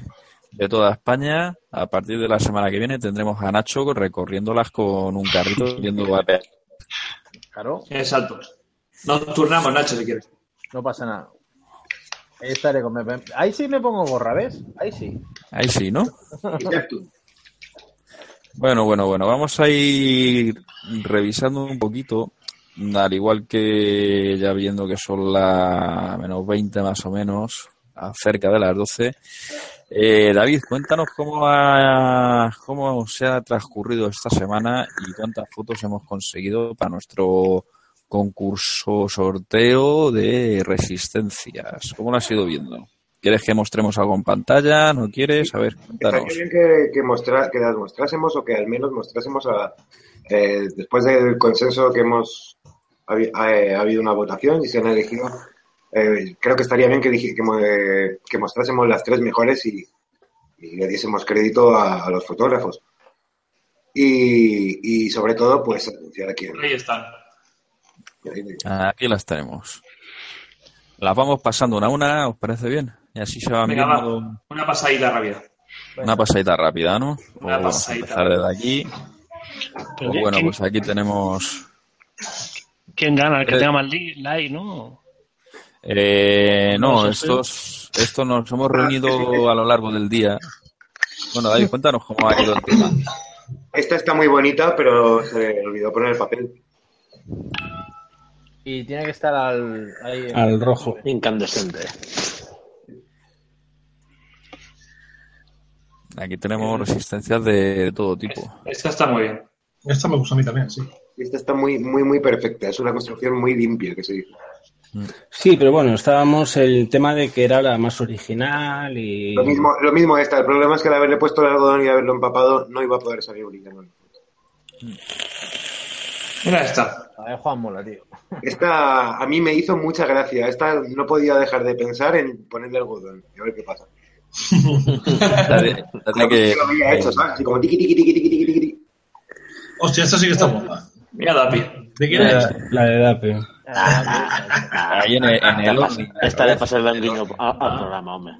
de toda España, a partir de la semana que viene, tendremos a Nacho recorriéndolas con un carrito viendo vapear. Claro, Exacto. Nos turnamos, Nacho, si quieres. no pasa nada. Ahí estaré con... Ahí sí me pongo gorra, ¿ves? Ahí sí. Ahí sí, ¿no? Exacto. Bueno, bueno, bueno, vamos a ir revisando un poquito, al igual que ya viendo que son las menos 20 más o menos, a cerca de las 12, Eh, David, cuéntanos cómo, ha, cómo se ha transcurrido esta semana y cuántas fotos hemos conseguido para nuestro concurso sorteo de resistencias. ¿Cómo lo has ido viendo? ¿Quieres que mostremos algo en pantalla? ¿No quieres? A ver, cuéntanos. Estaría bien que, que, mostra- que las mostrásemos o que al menos mostrásemos a, eh, después del consenso que hemos ha, ha habido una votación y se han elegido. Eh, creo que estaría bien que, dij- que, eh, que mostrásemos las tres mejores y, y le diésemos crédito a, a los fotógrafos. Y, y sobre todo, pues anunciar a quién. Ahí están. Aquí las tenemos. Las vamos pasando una a una, ¿os parece bien? Y así se va. Una pasadita rápida. una pasadita rápida, ¿no? Pues Una vamos a pasadita. empezar desde aquí. Pues bueno, ¿quién, pues aquí tenemos... quién gana? El que tenga más li- like, ¿no? Eh, no, estos, estos nos hemos reunido a lo largo del día. Bueno, David, cuéntanos cómo ha ido el tema. Esta está muy bonita, pero se le olvidó poner el papel. Y tiene que estar al, ahí en- Al rojo. Incandescente. Aquí tenemos resistencias de todo tipo. Esta está muy bien. Esta me gusta a mí también, sí. Esta está muy, muy, muy perfecta. Es una construcción muy limpia, que se dice. Sí, pero bueno, estábamos el tema de que era la más original y... Lo mismo, lo mismo esta. El problema es que al haberle puesto el algodón y haberlo empapado, no iba a poder salir brillando. Mira esta. A ver, Juan Mola, tío. Esta a mí me hizo mucha gracia. Esta no podía dejar de pensar en ponerle algodón. Y a ver qué pasa. La de- la de que- lo había hecho, ¿sabes? Así como tiqui, tiqui, tiqui, tiqui, tiqui, tiqui. Hostia, esta sí que está guapa. Mira Dapi. ¿De quién es? La, la de Dape. Ahí en el, en el ovni. Esta le pasa el guiño a- al programa, hombre.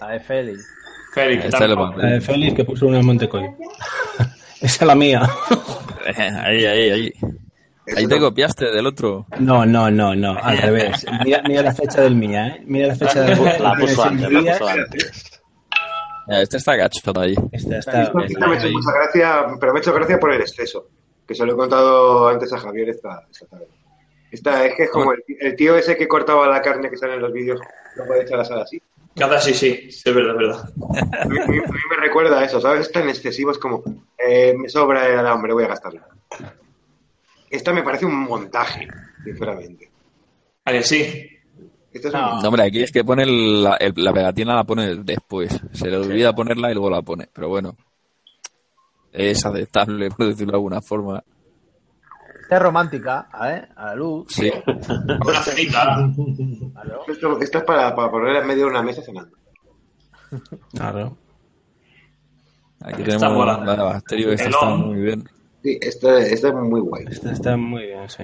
A de Félix. Félix, está el tampoco. La de Félix que puso una en Montecoy. Esa es la mía. Ahí, ahí, ahí. Ahí te copiaste del otro. No, no, no, no, al revés. Mira, mira la fecha del mía, ¿eh? Mira la fecha del La puso antes, la puso antes. Este está gacho ahí. Esta está... Esta me ha hecho mucha gracia, pero me ha hecho gracia por el exceso. Que se lo he contado antes a Javier esta, esta tarde. Esta es que es como el, el tío ese que cortaba la carne que sale en los vídeos. No puede echar la sal así. Cada sí, sí. Sí, es verdad, es verdad. A mí, a a me recuerda a eso, ¿sabes? Es tan excesivo, es como, eh, me sobra el hambre, voy a gastarla. Esta me parece un montaje, sinceramente. ¿A que sí? Es No. un- No, hombre, aquí es que pone el- la, el- la pegatina la pone después. Se le olvida ponerla y luego la pone. Pero bueno, es aceptable, por decirlo de alguna forma. Esta es romántica, ¿eh? A la luz. Sí. Una cenita. Esto, esto es para, para ponerla en medio de una mesa cenando. Claro. Aquí Está tenemos mola. la bacteria, esta está muy bien. Sí, esta, esta es muy guay. Esta está muy bien, sí.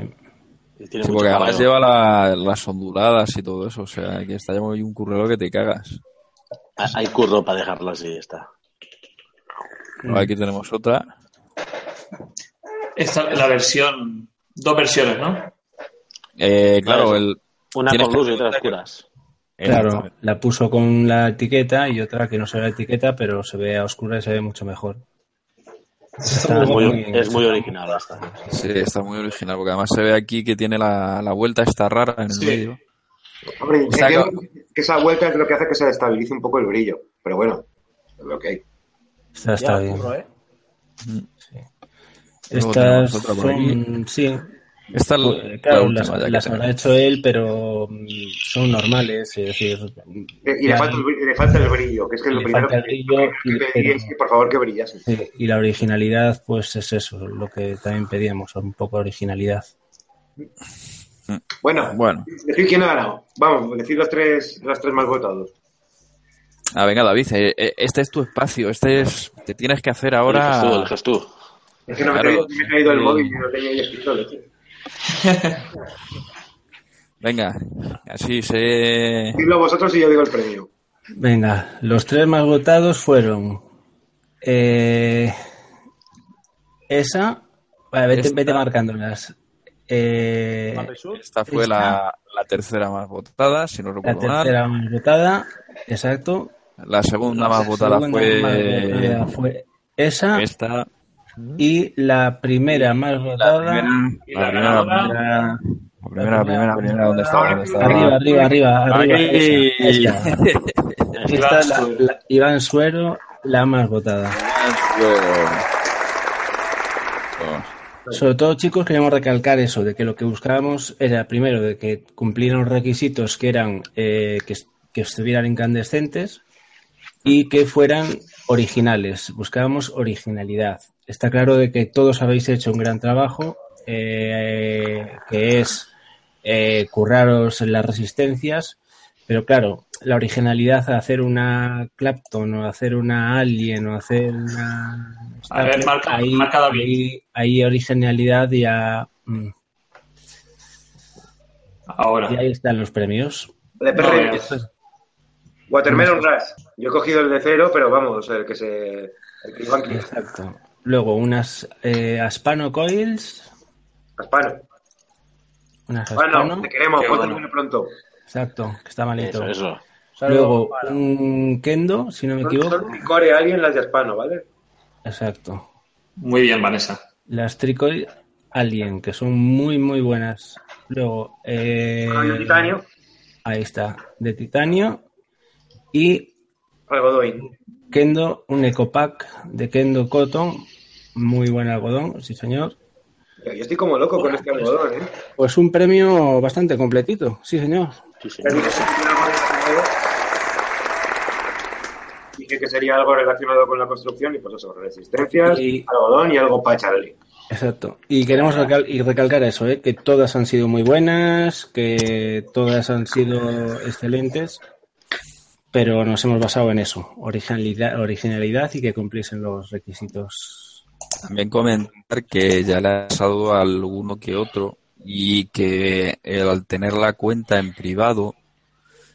Tiene porque además caballo. lleva la- las onduladas y todo eso. O sea, que está llevando un currero que te cagas. Ah, Hay curro para dejarlo así, está. Aquí tenemos otra. Esta es la versión. Dos versiones, ¿no? Eh, claro, el. Una con luz y otra oscuras. Claro, la puso con la etiqueta y otra que no se ve la etiqueta, pero se ve a oscura y se ve mucho mejor. Está Es muy, muy- es muy original esta. Sí, está muy original, porque además se ve aquí que tiene la, la vuelta esta rara en el Sí. medio. Hombre, O sea, que esa vuelta es lo que hace que se estabilice un poco el brillo. Pero bueno, es lo que hay. Está Ya, bien. curro, ¿eh? Luego Estas son, sí, Esta Pues, la claro, última las, las habrá hecho él, pero mm, son normales, es decir, Y le falta, el, le falta el brillo, que es que Le lo primero que brillo y- que pedí es que por favor que brillase. sí, y la originalidad, pues es eso, lo que también pedíamos, un poco de originalidad. Bueno, Bueno, decir quién ha ganado. Vamos, decir los tres, los tres más votados. Ah, venga, David, eh, eh, este es tu espacio. Este es. Te tienes que hacer ahora. Eliges tú, eliges tú. Es que no me, he Claro, traído- me he traído el móvil y no tenía ahí escrito. leche. Venga, así se. Decidlo vosotros y yo digo el premio. Venga, los tres más votados fueron eh, esa, vale, vete, Esta. vete marcándolas. Eh. Esta fue Esta. la, la tercera más votada, si no la recuerdo mal. tercera más votada, exacto. La segunda más La votada segunda fue. más votada fue esa Esta. y la primera más votada primera. La primera, primera- La primera, la primera, la primera, ¿dónde está? ¿Dónde está? Arriba, arriba, arriba, arriba. Aquí. Esa, esa. Esta es la, la- Iván Suero, la más votada. Sobre todo, chicos, queríamos recalcar eso, de que lo que buscábamos era, primero, de que cumplieran los requisitos que eran eh, que, que estuvieran incandescentes y que fueran originales. Buscábamos originalidad. Está claro de que todos habéis hecho un gran trabajo, eh, que es eh, curraros en las resistencias, pero claro, la originalidad de hacer una Clapton o hacer una Alien o hacer una... A ver, marca- ahí, marca David. ahí, ahí originalidad ya... mm, Ahora. Y ahí están los premios. No perro. Watermelon Rush. Yo he cogido el de cero, pero vamos, el que se. El que. Exacto. Luego unas eh, Aspano Coils. Aspano. Unas Bueno, Aspano. te queremos, ponte bueno. pronto. Exacto, que está malito. Eso, eso. Luego un Kendo, si no me equivoco. son Core Alien las de Aspano, ¿vale? Exacto. Muy bien, Vanessa. Las Tricoil Alien, que son muy, muy buenas. Luego, eh, Rollo titanio, ahí está, de titanio. Y algodón. Kendo, un Ecopack de Kendo Cotton. Muy buen algodón, sí señor. Yo estoy como loco con este algodón, ¿eh? Pues un premio bastante completito, sí señor. Sí, sí. Dije que sería algo relacionado con la construcción y pues eso, resistencias, Y- algodón y algo para echarle. Exacto. Y queremos recal- y recalcar eso, ¿eh? que todas han sido muy buenas, que todas han sido excelentes, pero nos hemos basado en eso, originalidad, originalidad y que cumpliesen los requisitos. También comentar que ya le ha pasado a alguno que otro y que al tener la cuenta en privado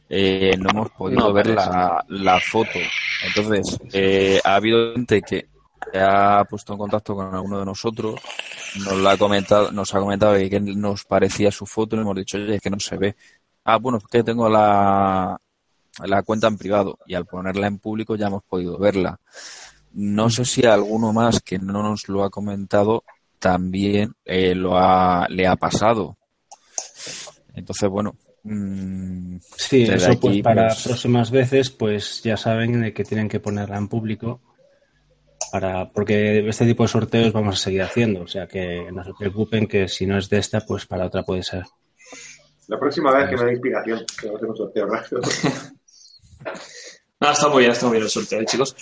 eh, no hemos podido No, ver la, la foto. Entonces, eh, ha habido gente que ha puesto en contacto con alguno de nosotros, nos lo ha comentado, nos ha comentado que nos parecía su foto y le hemos dicho, oye, es que no se ve. Ah, bueno, es que tengo la, la cuenta en privado y al ponerla en público ya hemos podido verla. No sé si alguno más que no nos lo ha comentado también eh, lo ha, le ha pasado. Entonces, bueno. mm, Sí, eso pues para pues, próximas veces pues ya saben de que tienen que ponerla en público para porque este tipo de sorteos vamos a seguir haciendo, o sea que no se preocupen que si no es de esta pues para otra puede ser. La próxima vez que me dé inspiración, que no tengo sorteo rápido. No, está muy bien, está muy bien el sorteo, chicos.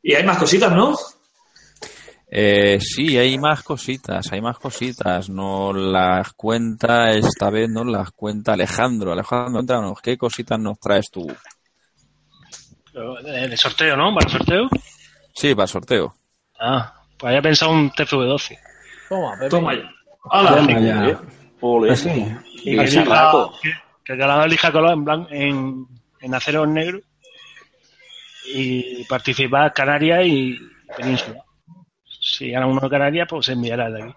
Y hay más cositas, ¿no? Eh, sí, hay más cositas, hay más cositas. No las cuenta esta vez, no las cuenta Alejandro. Alejandro, cuéntanos, ¿qué cositas nos traes tú? Pero, eh, De sorteo, ¿no? ¿Para el sorteo? Sí, para sorteo. Ah, pues había pensado un TFV12. Toma, Pepe. Toma ya. ¡Hala! Toma ya. Ole. Ah, sí. Y Y que, elija- que, que el ganador elija color en, blanco, en, en acero negro y participar Canarias y Península. Si gana uno de Canarias, pues se enviará de aquí.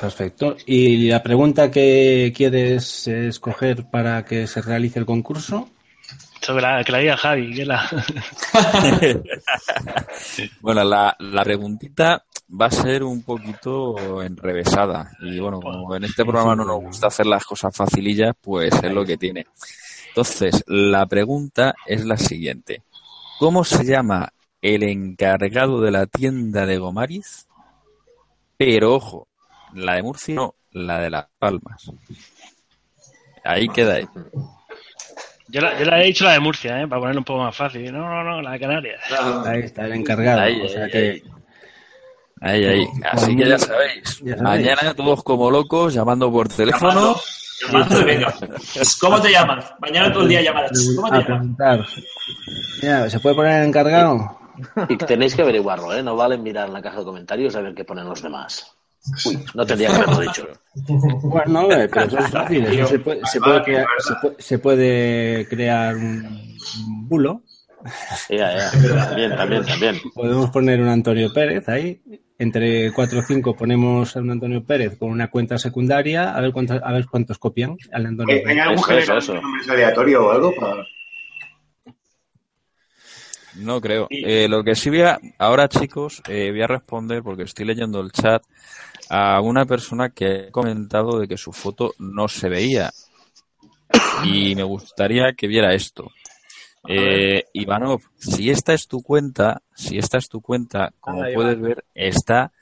Perfecto. Y la pregunta que quieres escoger para que se realice el concurso. Esto que la, que la diga Javi, que la... Bueno, la, la preguntita va a ser un poquito enrevesada. Y bueno, como en este programa no nos gusta hacer las cosas facilillas, pues es lo que tiene. Entonces, la pregunta es la siguiente. ¿Cómo se llama el encargado de la tienda de Gomariz? Pero ojo, la de Murcia no, la de Las Palmas. Ahí queda ahí. Yo, la, yo la he dicho la de Murcia, ¿eh? para ponerlo un poco más fácil. No, no, no, la de Canarias. Ahí está el encargado. Ahí, o sea ahí, que Ahí, ahí. Así que ya sabéis. Ya sabéis. Mañana todos como locos llamando por teléfono. Llamando, venga. ¿Cómo te llamas? Mañana todo el día llamarás. ¿Cómo te a llamas? Mira, ¿se puede poner el encargado? Y tenéis que averiguarlo, ¿eh? No vale mirar en la caja de comentarios a ver qué ponen los demás. Uy, no tendría que haberlo dicho. Bueno, eh, pero eso es fácil. eso se, puede, se, puede crear, se, puede, se puede crear un un bulo. Ya, ya. También, también, también. Podemos poner un Antonio Pérez ahí. Entre 4 o 5 ponemos a un Antonio Pérez con una cuenta secundaria. A ver cuántos, a ver cuántos copian al Antonio ¿Hay, hay Pérez. algún generador eso. nombres aleatorio o algo? Para... No creo. Eh, lo que sí voy a, ahora chicos, eh, voy a responder porque estoy leyendo el chat a una persona que ha comentado de que su foto no se veía y me gustaría que viera esto. Eh, Ivanov, si esta es tu cuenta, si esta es tu cuenta, como puedes ver, está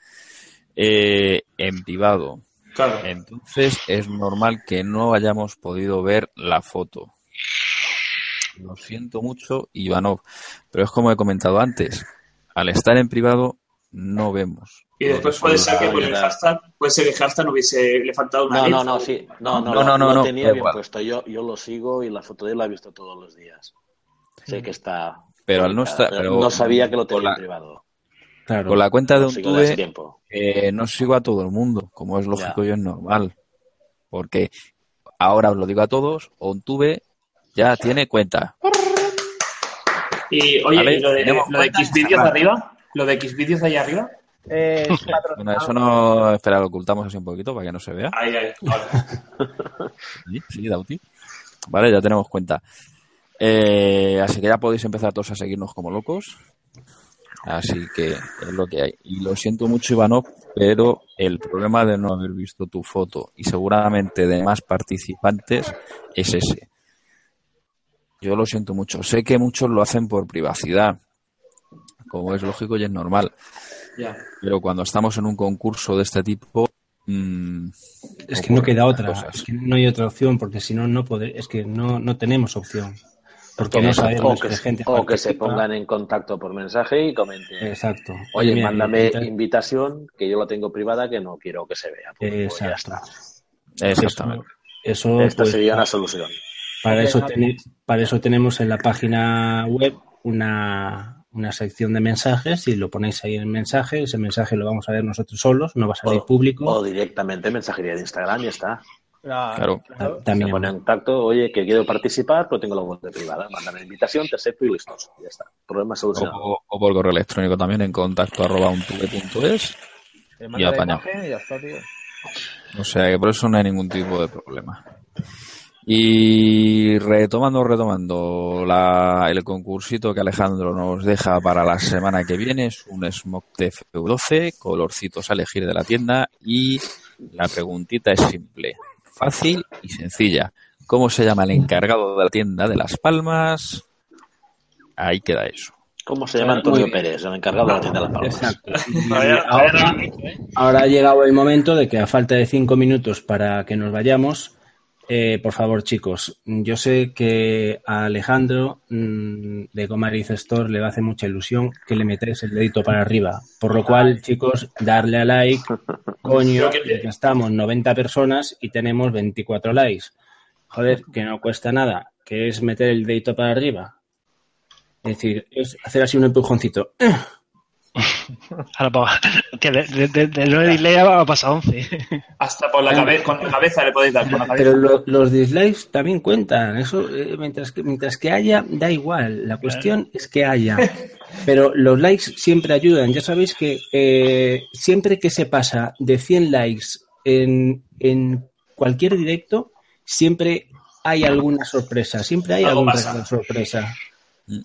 eh, en privado. Claro. Entonces es normal que no hayamos podido ver la foto. Lo siento mucho, Ivanov, pero es como he comentado antes, al estar en privado no vemos. Y después puede ser que por el hashtag, puede ser que el hashtag no hubiese le faltado una No, no, no, sí. No, no, No, no, no, no, tenía bien igual. puesto. Yo, yo lo sigo y la foto de él la he visto todos los días. Sé que está. Pero al no estar- pero- no sabía que lo tenía la- en privado. Claro. Con la cuenta de Lo un tube tiempo. eh, no sigo a todo el mundo, como es lógico Ya. y es normal. Porque ahora os lo digo a todos, OnTube ya tiene cuenta. Y oye, Vale, ¿y lo de, lo de Xvideos arriba? ¿Lo de Xvideos de ahí arriba? Eh, Bueno, eso no, espera, lo ocultamos así un poquito para que no se vea. Ahí, ahí. Vale. Sí, sí, Dauti. Vale, ya tenemos cuenta. Eh, así que ya podéis empezar todos a seguirnos como locos. Así que es lo que hay. Y lo siento mucho, Ivanov, pero el problema de no haber visto tu foto y seguramente de más participantes es ese. Yo lo siento mucho. Sé que muchos lo hacen por privacidad, como es lógico y es normal. Pero cuando estamos en un concurso de este tipo, mm, Es que no queda otra, cosas. es que no hay otra opción, porque si no, no poder, es que no, no tenemos opción. Porque no sabemos O que, gente o que se pongan en contacto por mensaje y comenten. Exacto. Oye, mira, mándame invita- invitación, que yo la tengo privada, que no quiero que se vea. Pues, pues ya Exacto. está. Exactamente. Eso, Esta pues, sería una solución. para, eso para eso tenemos en la página web una, una sección de mensajes y lo ponéis ahí en el mensaje. Ese mensaje lo vamos a ver nosotros solos, no va a salir O, público. o directamente mensajería de Instagram y ya está. Claro. Ta- Se También. pone en contacto, oye, que quiero participar, pero tengo la web de privada. Mándame invitación, te acepto y listo. Ya está. Problema solucionado. O, o por correo electrónico también en contacto arroba untube.es. Y la apañado. y ya está, tío. O sea que por eso no hay ningún tipo de problema. Y retomando, retomando la, el concursito que Alejandro nos deja para la semana que viene es un Smoke TF12, colorcitos a elegir de la tienda y la preguntita es simple, fácil y sencilla. ¿Cómo se llama el encargado de la tienda de Las Palmas? Ahí queda eso. ¿Cómo se llama Antonio Pérez, el encargado de la tienda de las Palmas? Exacto. Ahora, ahora ha llegado el momento de que a falta de cinco minutos para que nos vayamos, eh, por favor, chicos, yo sé que a Alejandro mm, de Comariz Store le va a hacer mucha ilusión que le metáis el dedito para arriba. Por lo cual, chicos, darle a like, coño, que estamos 90 personas y tenemos 24 likes. Joder, que no cuesta nada, que es meter el dedito para arriba. Es decir, es hacer así un empujoncito. Ahora, pa- Hostia, de, de, de, de 9 dislikes ha pasado 11. Hasta por la cabeza, con la cabeza le podéis dar con la cabeza. Pero lo- los dislikes también cuentan. Eso, eh, mientras, que, mientras que haya, da igual. La cuestión es que haya. Pero los likes siempre ayudan. Ya sabéis que eh, siempre que se pasa de 100 likes en, en cualquier directo, siempre hay alguna sorpresa. Siempre hay Algo alguna pasa. sorpresa.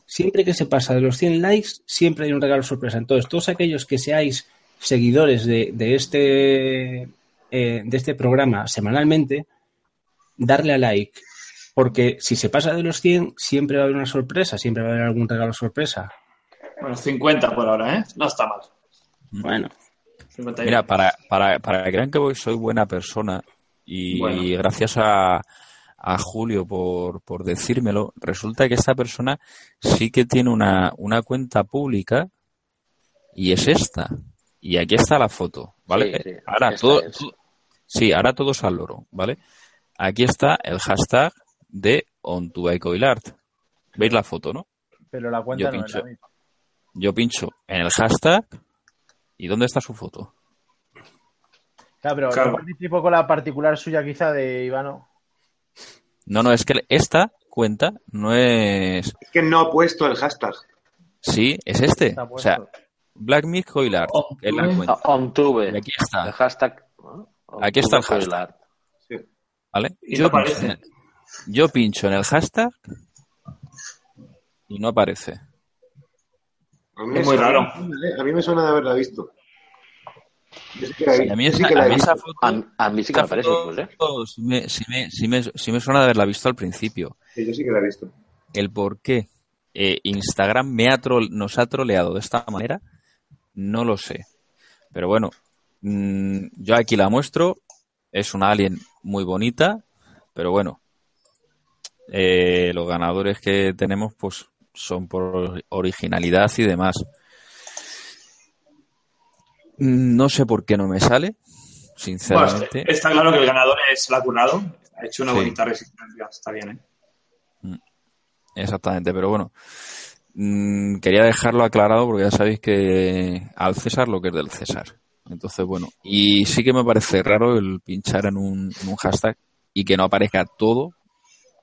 Siempre que se pasa de los 100 likes, siempre hay un regalo sorpresa. Entonces, todos aquellos que seáis seguidores de, de este, eh, de este programa semanalmente, darle a like. Porque si se pasa de los 100, siempre va a haber una sorpresa, siempre va a haber algún regalo sorpresa. Bueno, 50 por ahora, ¿eh? No está mal. Bueno, 51. Mira, para, para, para que crean que voy, soy buena persona y Bueno. gracias a, a Julio por, por decírmelo, resulta que esta persona sí que tiene una, una cuenta pública y es esta. Y aquí está la foto, ¿vale? Sí, sí, ahora todo, sí, ahora todos al loro, ¿vale? Aquí está el hashtag de OnTuBikeOilArt. ¿Veis la foto, no? Pero la cuenta Yo no es la pincho. misma. Yo pincho en el hashtag y ¿dónde está su foto? Claro, pero Claro. no participo con la particular suya quizá de Ivano. No, no, es que esta cuenta no es. Es que no ha puesto el hashtag. Sí, es este. O sea, Black que es la cuenta. OnTube. Y aquí El está, hashtag. ¿no? Aquí está el hashtag. Sí. ¿vale? Y Yo no pincho, aparece. el, yo pincho en el hashtag y no aparece. A mí Es muy suena- raro. A mí me suena de haberla visto. Yo sí que la, Sí, vi- a mí esa, sí que la a he mí esa visto. foto, A, mí sí que me parece, foto pues, ¿eh? sí, me, suena de haberla visto al principio. Sí, yo sí que la he visto. El por qué eh, Instagram me ha trol- nos ha troleado de esta manera, no lo sé. Pero bueno, mm, yo aquí la muestro. Es una alien muy bonita, pero bueno, eh, los ganadores que tenemos pues son por originalidad y demás. Mm, No sé por qué no me sale, Bueno, sinceramente. está claro que el ganador es el curado. Ha hecho una Sí. bonita resistencia. Está bien, ¿eh? Exactamente, pero bueno, mm, quería dejarlo aclarado porque ya sabéis que al César lo que es del César. Entonces, bueno, y sí que me parece raro el pinchar en un, en un hashtag y que no aparezca todo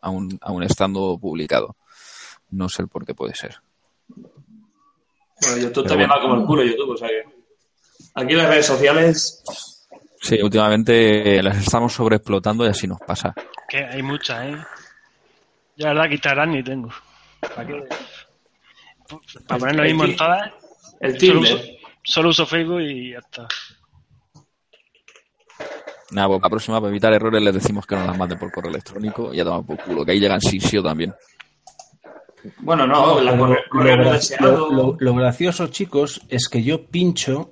aún, aún estando publicado. No sé el por qué puede ser. Bueno, YouTube Pero también bueno. va como el culo, YouTube. O sea que. Aquí las redes sociales. Sí, últimamente las estamos sobreexplotando y así nos pasa. Que hay muchas, ¿eh? Yo la verdad que Instagram ni tengo. ¿Para qué? Para poner lo El mismo en ti- todas. El Solo uso, Tinder. solo uso Facebook y ya está. Nada, pues la próxima, para evitar errores, les decimos que nos las manden por correo electrónico y ya toman por culo, que ahí llegan sisio también. Bueno, no, la lo, no gra- deseado. lo- lo- lo gracioso, chicos, es que yo pincho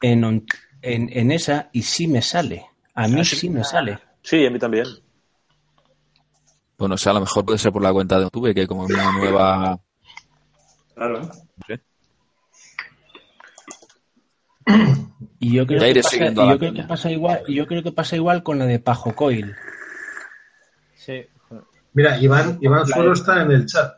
en, en, en esa y sí me sale. A mí sí me sale. Sí, a mí también. Bueno, o sea, a lo mejor puede ser por la cuenta de YouTube, que como una nueva... Claro, ¿eh? sé. Y yo creo, que pasa, yo creo que pasa igual, y yo creo que pasa igual con la de Pajo Coil. Sí. Mira, Iván, Iván está en el chat.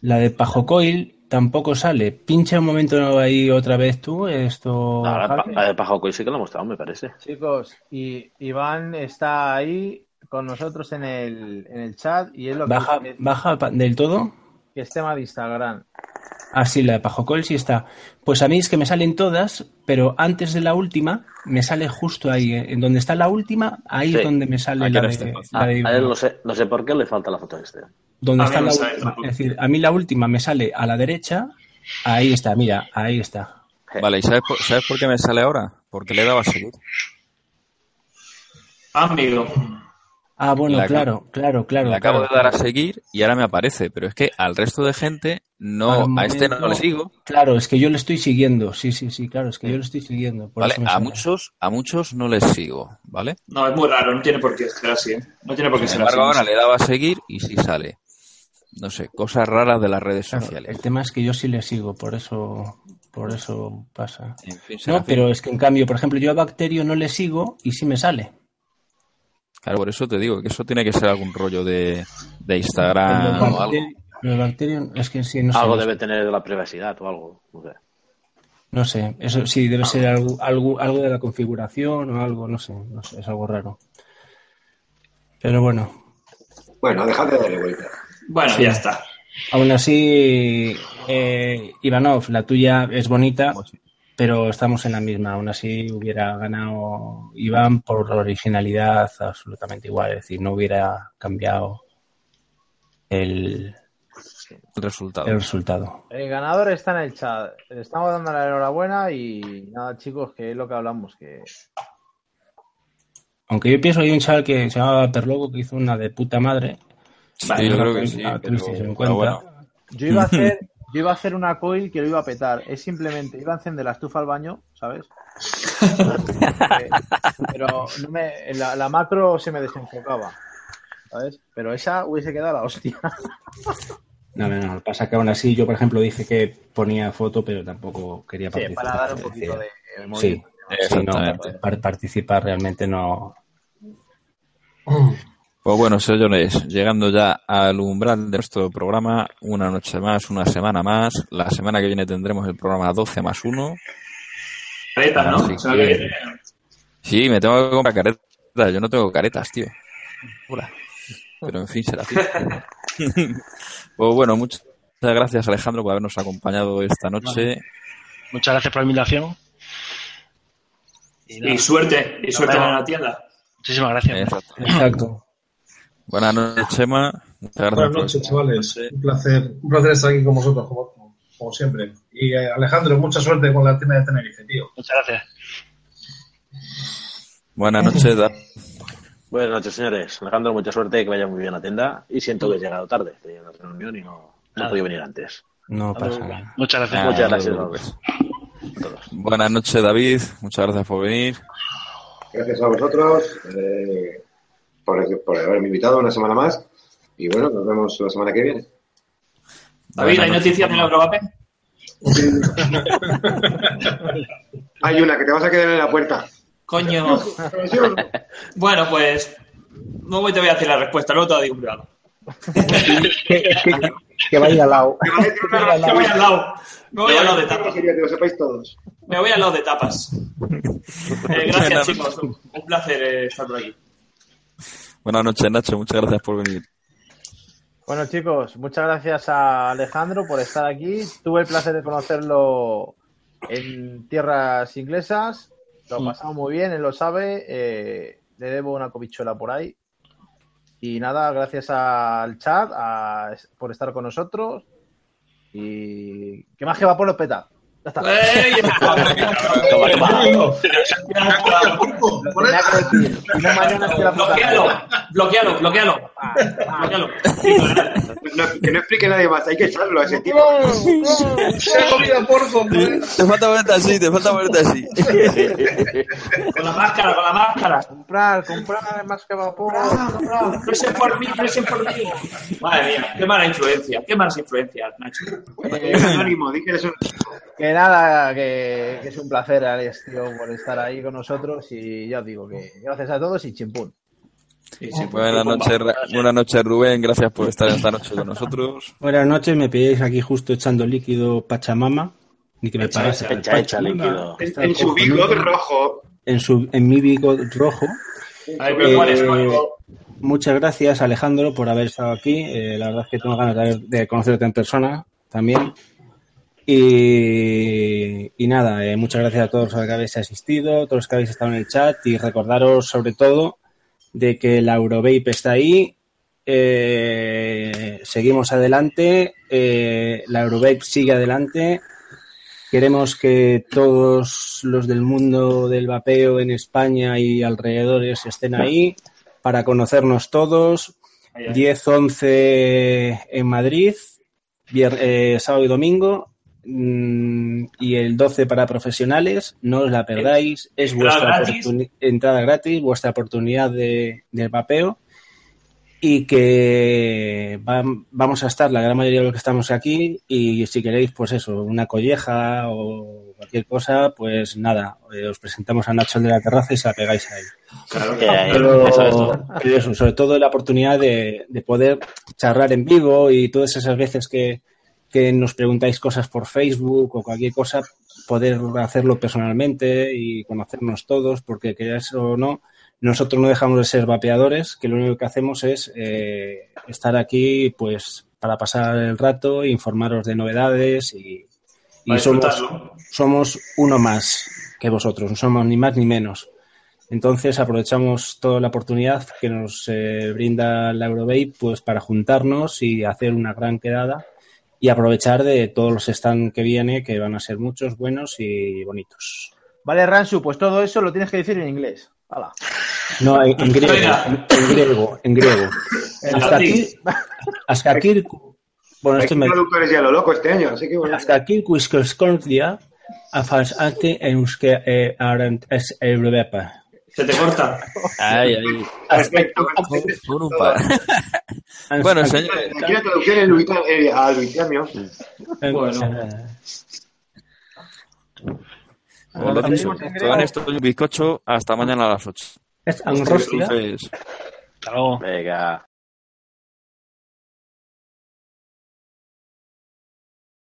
La de Pajo Coil tampoco sale. Pincha un momento ahí otra vez tú esto. No, la, de Pajo sí que lo ha mostrado, me parece. Chicos, y Iván está ahí con nosotros en el, en el chat y es lo Baja, que, baja del todo. que es tema de Instagram. Ah, sí, la de Pajo Coil sí está. Pues a mí es que me salen todas, pero antes de la última me sale justo ahí. eh, En donde está la última, ahí Sí. es donde me sale la ahora de, la A, a él no sé, no sé por qué le falta la foto este. Donde A mí está la última. Es decir, a mí la última me sale a la derecha. Ahí está, mira, ahí está. Vale, ¿y sabes por, sabes por qué me sale ahora? Porque le he dado a seguir. Amigo. Ah, bueno, La claro, claro, claro. Le acabo de dar a seguir y ahora me aparece, pero es que al resto de gente no, Al a este no le sigo, Claro, es que yo le estoy siguiendo. Sí, sí, sí, claro, es que yo le estoy siguiendo. por ¿vale? A muchos, a muchos no les sigo, ¿vale? No, es muy raro, no tiene por qué ser así, ¿eh? No tiene por qué Sin ser así. embargo, ahora le daba a seguir y sí sale. No sé, cosas raras de las redes Claro, sociales. el tema es que yo sí le sigo, por eso, por eso pasa. En fin, será No, pero es que en cambio, por ejemplo, yo a Bacterio no le sigo y sí me sale. Claro, por eso te digo que eso tiene que ser algún rollo de, de Instagram o algo. Bacterio- es que sí, no sé. algo no sé. debe tener de la privacidad o algo. No sé. No sé, eso sí, debe ser algo, algo, algo de la configuración o algo, no sé, no sé, es algo raro. Pero bueno, Bueno, dejad de darle vuelta. Bueno, Sí. ya está. aún así, eh, Ivanov, la tuya es bonita, pero estamos en la misma. Aún así hubiera ganado Iván por originalidad absolutamente igual, es decir, no hubiera cambiado el, El resultado. el resultado. El ganador está en el chat. Le estamos dando la enhorabuena y nada, chicos, que es lo que hablamos, que Aunque yo pienso, hay un chaval que se llamaba Perlogo que hizo una de puta madre. Sí, Vale, yo creo que sí. pero- pero bueno, iba a hacer, yo iba a hacer una coil que lo iba a petar. Es simplemente, iba a encender la estufa al baño, ¿sabes? Pero no me, la, la macro se me desenfocaba, ¿sabes? Pero esa hubiese quedado la hostia. No, no, no, lo que pasa es que aún así yo, por ejemplo, dije que ponía foto, pero tampoco quería Sí, participar. para dar un poquito de, de Sí, sí, no, participar realmente no. Pues bueno, señores, llegando ya al umbral de nuestro programa, una noche más, una semana más. La semana que viene tendremos el programa 12 más 1. Caretas, ¿no? Que- que- Sí, me tengo que comprar caretas. Yo no tengo caretas, tío. Hola. Pero en fin, será así. pues bueno, muchas gracias Alejandro por habernos acompañado esta noche. Muchas gracias por la invitación. Y suerte, y suerte en la tienda. muchísimas gracias. Exacto. Exacto. Buenas noches, Chema. Muchas gracias. Buenas noches, chavales. Un placer, un placer estar aquí con vosotros. como- como siempre. Y eh, Alejandro, mucha suerte con la tienda de Tenerife, tío. Muchas gracias. Buenas noches, Da- Buenas noches, señores. Alejandro, mucha suerte, que vaya muy bien la tienda. Y siento que he llegado tarde. Tenía una reunión y no, no he podido venir antes. No pasa nada. Muchas gracias. Ah, Muchas gracias a todos. Buenas noches, David. Muchas gracias por venir. Gracias a vosotros eh, por, por haberme invitado una semana más. Y bueno, nos vemos la semana que viene. David, ¿hay noticias del Eurovape? Hay una que te vas a quedar en la puerta. Coño. Bueno, pues no voy- te voy a decir la respuesta, luego te la digo privado. que, que- que vaya al lado. Me voy al lado. Me voy al lado de tapas. Que lo sepáis todos. Me voy al lado de tapas. Eh, gracias, chicos. Un placer eh, estar por aquí. Buenas noches, Nacho. Muchas gracias por venir. Bueno, chicos, muchas gracias a Alejandro por estar aquí. Tuve el placer de conocerlo en tierras inglesas. Lo he pasado muy bien, él lo sabe. Eh, le debo una cobichuela por ahí. Y nada, gracias al chat a- por estar con nosotros. Y que más que va por los peta. Ya está. Estoy la puta Bloquealo, mierda. bloquealo, bloquealo. Ah, ah. bloquealo. No, que no explique nadie más, hay que echarlo a ese tipo. Se ha comido porco, hombre. Te falta ponerte así, te falta ponerte así. Con la máscara, con la máscara. Comprar, comprar más que vapor. Presen por mí, presen por mí. Madre mía, qué mala influencia, qué malas influencias, Nacho. Anónimo, di que eres un... Que nada, que, que es un placer, Alex, tío, por estar ahí con nosotros. Y ya os digo que gracias a todos y chimpún. Sí, sí, Buenas noches, Ra- buenas noches, Rubén. Gracias por estar esta noche con nosotros. Buenas noches, me pilláis aquí justo echando líquido Pachamama. Ni que me Echa, parase. echa, líquido. En su bigot rojo. En, su, en mi bigot rojo. A ver, pero ¿cuál es? Eh. Muchas gracias, Alejandro, por haber estado aquí. Eh, la verdad es que tengo ganas de conocerte en persona también. Y, y nada, eh, muchas gracias a todos los que habéis asistido, todos los que habéis estado en el chat y recordaros sobre todo de que la Eurovape está ahí. eh, seguimos adelante, eh, la Eurovape sigue adelante. Queremos que todos los del mundo del vapeo en España y alrededores estén ahí para conocernos todos. Ahí, ahí. 10, 11 en Madrid, vier- eh, sábado y domingo. Mm, Y el 12 para profesionales, no os la perdáis, es Entrada vuestra gratis. entrada gratis, vuestra oportunidad de, del vapeo. Y que vam- vamos a estar la gran mayoría de los que estamos aquí y si queréis pues eso, una colleja o cualquier cosa, pues nada, eh, os presentamos a Nacho el de la terraza y se la pegáis ahí. Claro, Que eso es pero eso, sobre todo la oportunidad de, de poder charlar en vivo y todas esas veces que, que nos preguntáis cosas por Facebook o cualquier cosa, poder hacerlo personalmente y conocernos todos, porque quieras o no, nosotros no dejamos de ser vapeadores, que lo único que hacemos es eh, estar aquí pues para pasar el rato, informaros de novedades y, somos uno más que vosotros, no somos ni más ni menos. Entonces aprovechamos toda la oportunidad que nos eh, brinda la Eurovape pues para juntarnos y hacer una gran quedada y aprovechar de todos los stands que viene, que van a ser muchos, buenos y bonitos. Vale, Ransu, pues todo eso lo tienes que decir en inglés. Hala. No, en, en griego, en, en griego, en griego. En Hasta aquí, hasta aquí, bueno, esto me, ya lo loco este año, así que bueno. hasta aquí Quiscoscordia, a fals ante euske eh, arent es Eurovepa. Se te corta. Ay, ay. Perfecto. Por un par. Bueno, señor. Aquí la traducción es Luita, eh, a Luitianio. Bueno. Dicho, con esto un bizcocho hasta mañana a las 8. Es angustia. Entonces, Hasta luego. Venga.